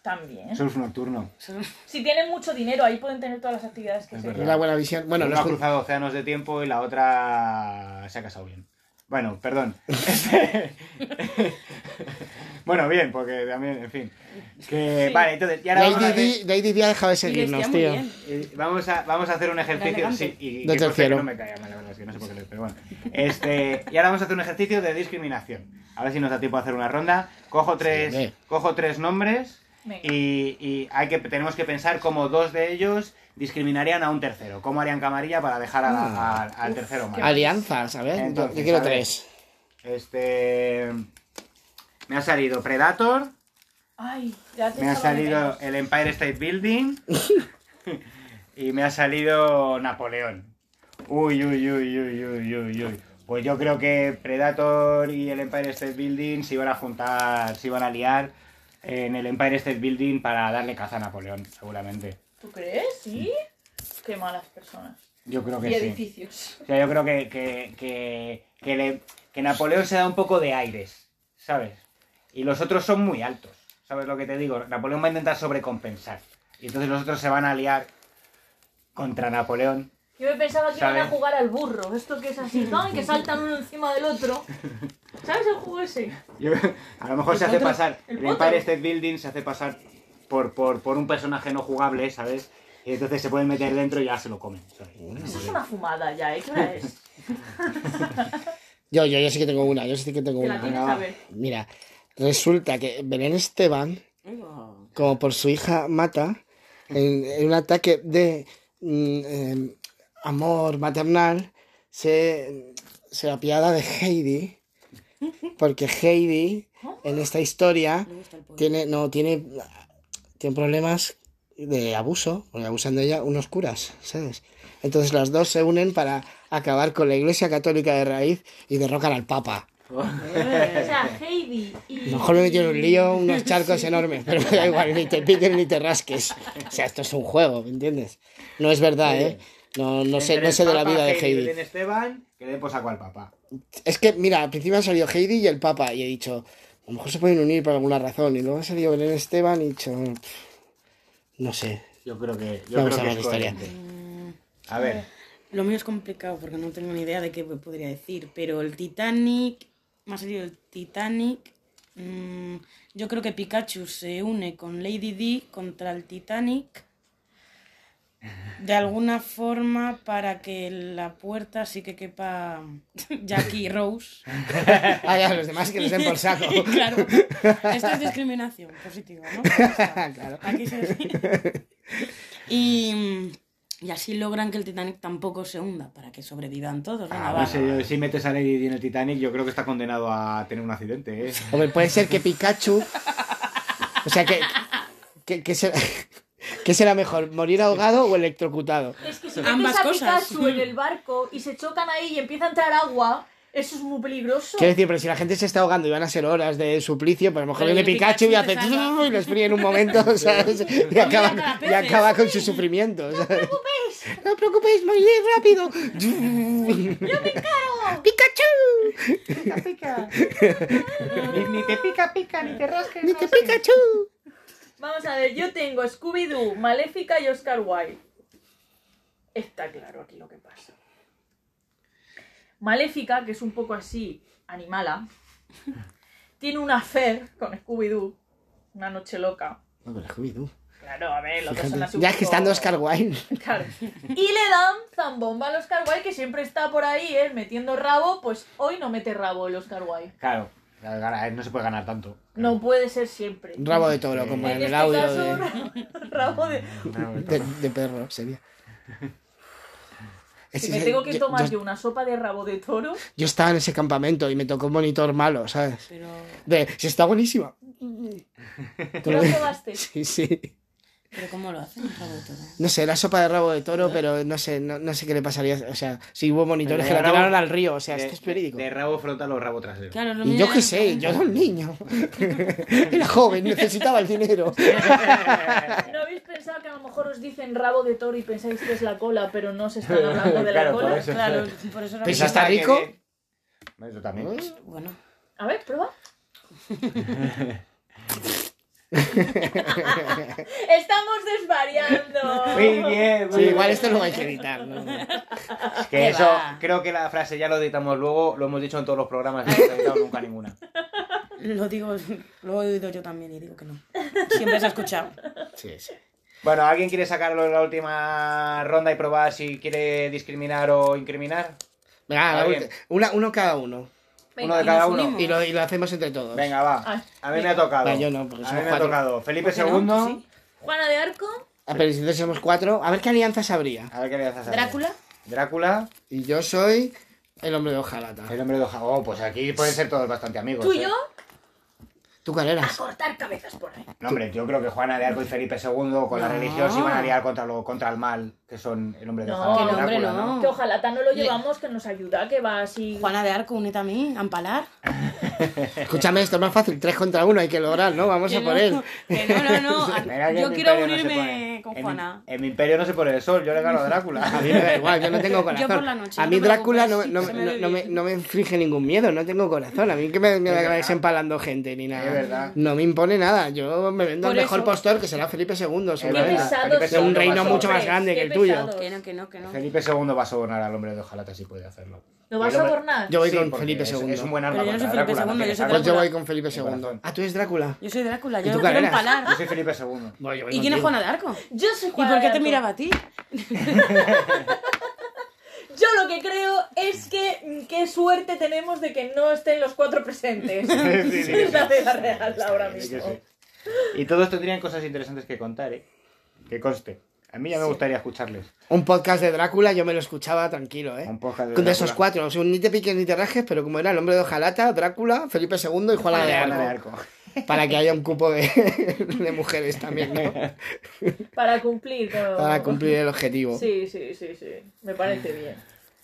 También. Surf nocturno. Si tienen mucho dinero, ahí pueden tener todas las actividades que Es se verdad. Una buena visión. Bueno, Una ha cruzado océanos de tiempo y la otra se ha casado bien. Bueno, perdón. Bueno, bien, porque también, en fin. Que, Sí. Vale, entonces, y ahora vamos a, Lady hacer, Lady ha dejado de seguirnos, tío. eh, vamos, a, vamos a hacer un ejercicio. Sí, y De que conste que terciero. no me mal, la verdad, es que no sé por qué pero bueno. Este, y ahora vamos a hacer un ejercicio de discriminación. A ver si nos da tiempo a hacer una ronda. Cojo tres, hombre. cojo tres nombres. Y, y hay que, tenemos que pensar cómo dos de ellos discriminarían a un tercero. ¿Cómo harían camarilla para dejar a la- Ah. al- tercero mal? Alianzas, a ver. Entonces, yo quiero ver. tres. Este. Me ha salido Predator, Ay, ya te me ha salido el Empire State Building y me ha salido Napoleón. Uy, uy, uy, uy, uy, uy, uy. Pues yo creo que Predator y el Empire State Building se iban a juntar, se iban a liar en el Empire State Building para darle caza a Napoleón, seguramente. ¿Tú crees? ¿Sí? Qué malas personas. Yo creo Y que sí. edificios. O sea, yo creo que, que, que, que, le- que Napoleón se da un poco de aires, ¿sabes? Y los otros son muy altos, ¿sabes lo que te digo? Napoleón va a intentar sobrecompensar. Y entonces los otros se van a liar contra Napoleón. Yo me pensaba que iban a jugar al burro. Esto que es así, ¡ay! que saltan uno encima del otro. ¿Sabes el juego ese? Yo- a lo mejor El se hace pasar, el el. Empire State Building se hace pasar por, por, por un personaje no jugable, ¿sabes? Y entonces se pueden meter dentro y ya se lo comen, ¿sabes? Eso es una fumada ya, ¿eh? ¿Qué hora es? Yo, yo, yo sí que tengo una, yo sí que tengo Que la una. tienes va. a ver. Mira, resulta que Belén Esteban, como por su hija Mata, en, en un ataque de mm, em, amor maternal, se, se apiada de Heidi, porque Heidi, en esta historia, tiene, no, tiene, tiene problemas de abuso, porque abusan de ella unos curas, ¿sabes? Entonces las dos se unen para acabar con la Iglesia Católica de raíz y derrocan al Papa. O sea, Heidi y... Mejor me metí en un lío, unos charcos enormes, pero me da igual, ni te piquen ni te rasques. O sea, esto es un juego, ¿me entiendes? No es verdad, ¿eh? No, no sé, no sé de la vida de Heidi. Esteban, que le por saco al Papa. Es que, mira, al principio ha salido Heidi y el Papa, y he dicho, a lo mejor se pueden unir por alguna razón, y luego ha salido Belén Esteban y he dicho, pff, no sé. Yo creo que, yo Vamos creo a que ver es la historia. A ver, Lo mío es complicado porque no tengo ni idea de qué podría decir, pero el Titanic, más serio, el Titanic, mm, yo creo que Pikachu se une con Lady D contra el Titanic de alguna forma para que la puerta sí que quepa Jackie y Rose. Ah, ya, los demás que les den por saco. claro, esto es discriminación positiva, ¿no? Claro. Aquí se... y, y así logran que el Titanic tampoco se hunda para que sobrevivan todos. Ah, no sé, yo- si metes a Lady en el Titanic, yo creo que está condenado a tener un accidente, ¿eh? Hombre, puede ser que Pikachu. O sea, que. que, que será, ¿Qué será mejor, morir ahogado o electrocutado? Es que si Ambas a cosas. Pikachu en el barco y se chocan ahí y empieza a entrar agua, eso es muy peligroso. Quiero decir, pero si la gente se está ahogando y van a ser horas de suplicio, pues a lo mejor viene el Pikachu y Pikachu hace y les fríe en un momento, ¿sabes? Y acaba, y acaba con su sufrimiento. ¿sabes? No preocupéis, no preocupéis, moriré rápido. ¡Yo me encargo! ¡Pikachu! Pica, pica. ni, ni te pica, pica, ni te rasques. ¡Ni te. Pikachu! Vamos a ver, yo tengo Scooby-Doo, Maléfica y Oscar Wilde. Está claro aquí lo que pasa. Maléfica, que es un poco así, animala, tiene una affair con Scooby-Doo, una noche loca. No, pero Scooby-Doo. Claro, a ver, los dos son un Ya es que estando Oscar Wilde. Claro. Y le dan zambomba al Oscar Wilde, que siempre está por ahí, ¿eh? Metiendo rabo, pues hoy no mete rabo el Oscar Wilde. Claro, no se puede ganar tanto. No puede ser siempre. Rabo de toro, como en En el este audio caso, de, rabo de... de, de perro, sería. Si me tengo que tomar yo, yo una sopa de rabo de toro, yo estaba en ese campamento y me tocó un monitor malo, ¿sabes? Pero De, si está buenísima. ¿tú la probaste? Sí, sí. Pero ¿cómo lo hacen? Rabo de toro. No sé, la sopa de rabo de toro, pero no sé, no, no sé qué le pasaría. O sea, si hubo monitores que la rabo- tiraron al río, o sea, de, esto es verídico. De rabo frontal o rabo trasero. Claro, lo Y yo qué sé, yo era un niño. Era joven, necesitaba el dinero. ¿No habéis pensado que a lo mejor os dicen rabo de toro y pensáis que es la cola, pero no se están hablando de la por cola? eso. Claro, por eso era Pero si está rico. Eso también. Bueno, A ver, prueba. Estamos desvariando. Muy bien, muy Sí, bien. igual esto lo vais a editar, ¿no? Es que ¿Qué eso, va? creo que la frase ya lo editamos luego, lo hemos dicho en todos los programas, no hemos editado nunca ninguna. lo digo, lo he oído yo también y digo que no. Siempre se ha escuchado. Sí, sí. Bueno, ¿alguien quiere sacarlo en la última ronda y probar si quiere discriminar o incriminar? Venga, una, uno cada uno. Venga, Uno de cada uno. Y lo, y lo hacemos entre todos. Venga, va. Ay, A mí me ha tocado. Yo no, porque A somos mí me ha cuatro. tocado. Felipe. II. Sí. Juana de Arco. Ah, pero si entonces somos cuatro, a ver qué alianzas habría. A ver qué le haces a Drácula. Drácula, Y yo soy el hombre de hojalata. el hombre de hoja. Oh, pues aquí pueden ser todos bastante amigos. Tú y ¿eh? yo, ¿Tú cuál a cortar cabezas por ahí. No, hombre, yo creo que Juana de Arco y Felipe II con la religión se iban a liar contra, lo, contra el mal, que son el hombre de No, hoja. que no, hombre, Drácula, no. Que ojalá no lo Le- llevamos, que nos ayuda, que va así. Juana de Arco, únete a mí, a empalar. Escúchame, esto es más fácil. Tres contra uno hay que lograr, ¿no? Vamos Que a no, por él. Que no, no, no. Yo quiero unirme pone- con en. En mi imperio no se pone el sol, yo le gano a A Drácula. mí me da igual, yo no tengo corazón. por la noche, a no mí te Drácula no, no, me no- no me, no me inflige ningún miedo, no tengo corazón. A mí que me, me Es empalando gente ni nada. Es verdad. No me impone nada. Yo me vendo al Por mejor eso- postor, que será Felipe II, los reino mucho más grande que el tuyo. Que no, que no, que no. Felipe II va a sobornar al hombre de hojalata si puede hacerlo. ¿Lo vas el a sobornar? Yo voy Sí, con Felipe es, II. es un buen arma Pero yo no soy Felipe no II, yo soy que Pues yo voy con Felipe II. Ah, tú eres Drácula. Yo soy Drácula, ¿Y yo cuál quiero empalar. Yo soy Felipe II. Yo ¿Y quién es. Juana de Arco? Yo soy ¿Y Juana por de qué te miraba a ti? Yo lo que creo es que qué suerte tenemos de que no estén los cuatro presentes. Sí, sí, es sí. la vida real ahora mismo. sí. Y todos tendrían cosas interesantes que contar, ¿eh? Que conste. A mí ya me gustaría escucharles. Un podcast de Drácula yo me lo escuchaba tranquilo, ¿eh? Un podcast de Con de esos Drácula. cuatro, o sea, ni te piques ni te rajes, pero como era el hombre de hojalata, Drácula, Felipe II y Juana de Juana de Arco. Para que haya un cupo de, de mujeres también, ¿no? Para cumplir con... Para cumplir el objetivo. Sí, sí, sí, sí. Me parece bien.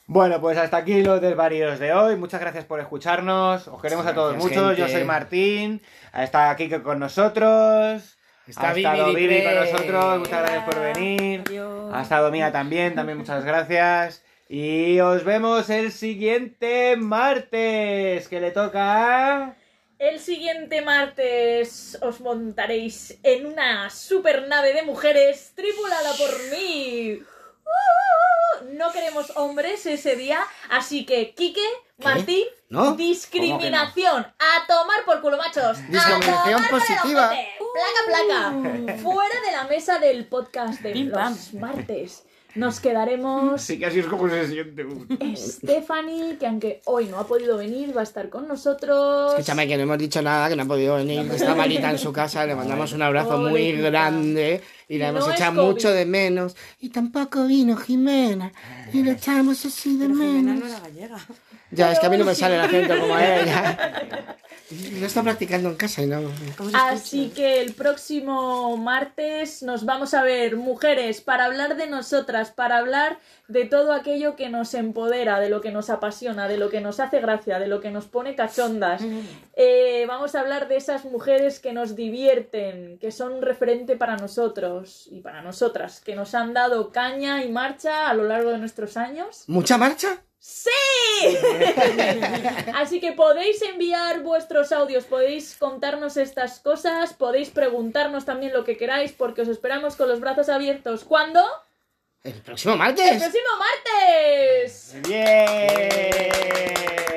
Bueno, pues hasta aquí los desvaríos de hoy. Muchas gracias por escucharnos. Os queremos a todos mucho. Yo soy Martín. Está aquí con nosotros. Está ha estado Vivi Vivi con nosotros. Muchas gracias por venir. Adiós. Ha estado Mía también. También muchas gracias. Y os vemos el siguiente martes. Que le toca a... El siguiente martes os montaréis en una super nave de mujeres tripulada por mí. ¡Uh! No queremos hombres ese día, así que Quique, Martín, ¿No? discriminación. A tomar por culo, machos. A Discriminación tomar por el positiva. Placa, placa. Fuera de la mesa del podcast de Pim, pam. los martes. Nos quedaremos Sí que así es como se siente uno. Stephanie, que aunque hoy no ha podido venir, va a estar con nosotros. Escúchame, que no hemos dicho nada, que no ha podido venir, está malita en su casa, le mandamos un abrazo muy Pobrecita. grande y la hemos no es echado mucho de menos. Y tampoco vino Jimena, y le echamos así de Pero Jimena no menos. era gallega. Ya, es que a mí no me Pero sale el sí. acento como a ella. No está practicando en casa y no. ¿Cómo se Así que el próximo martes nos vamos a ver, mujeres, para hablar de nosotras, para hablar de todo aquello que nos empodera, de lo que nos apasiona, de lo que nos hace gracia, de lo que nos pone cachondas. Eh, vamos a hablar de esas mujeres que nos divierten, que son un referente para nosotros y para nosotras, que nos han dado caña y marcha a lo largo de nuestros años. ¿Mucha marcha? ¡Sí! Así que podéis enviar vuestros audios, podéis contarnos estas cosas, podéis preguntarnos también lo que queráis, porque os esperamos con los brazos abiertos. ¿Cuándo? El próximo martes. El próximo martes. Bien.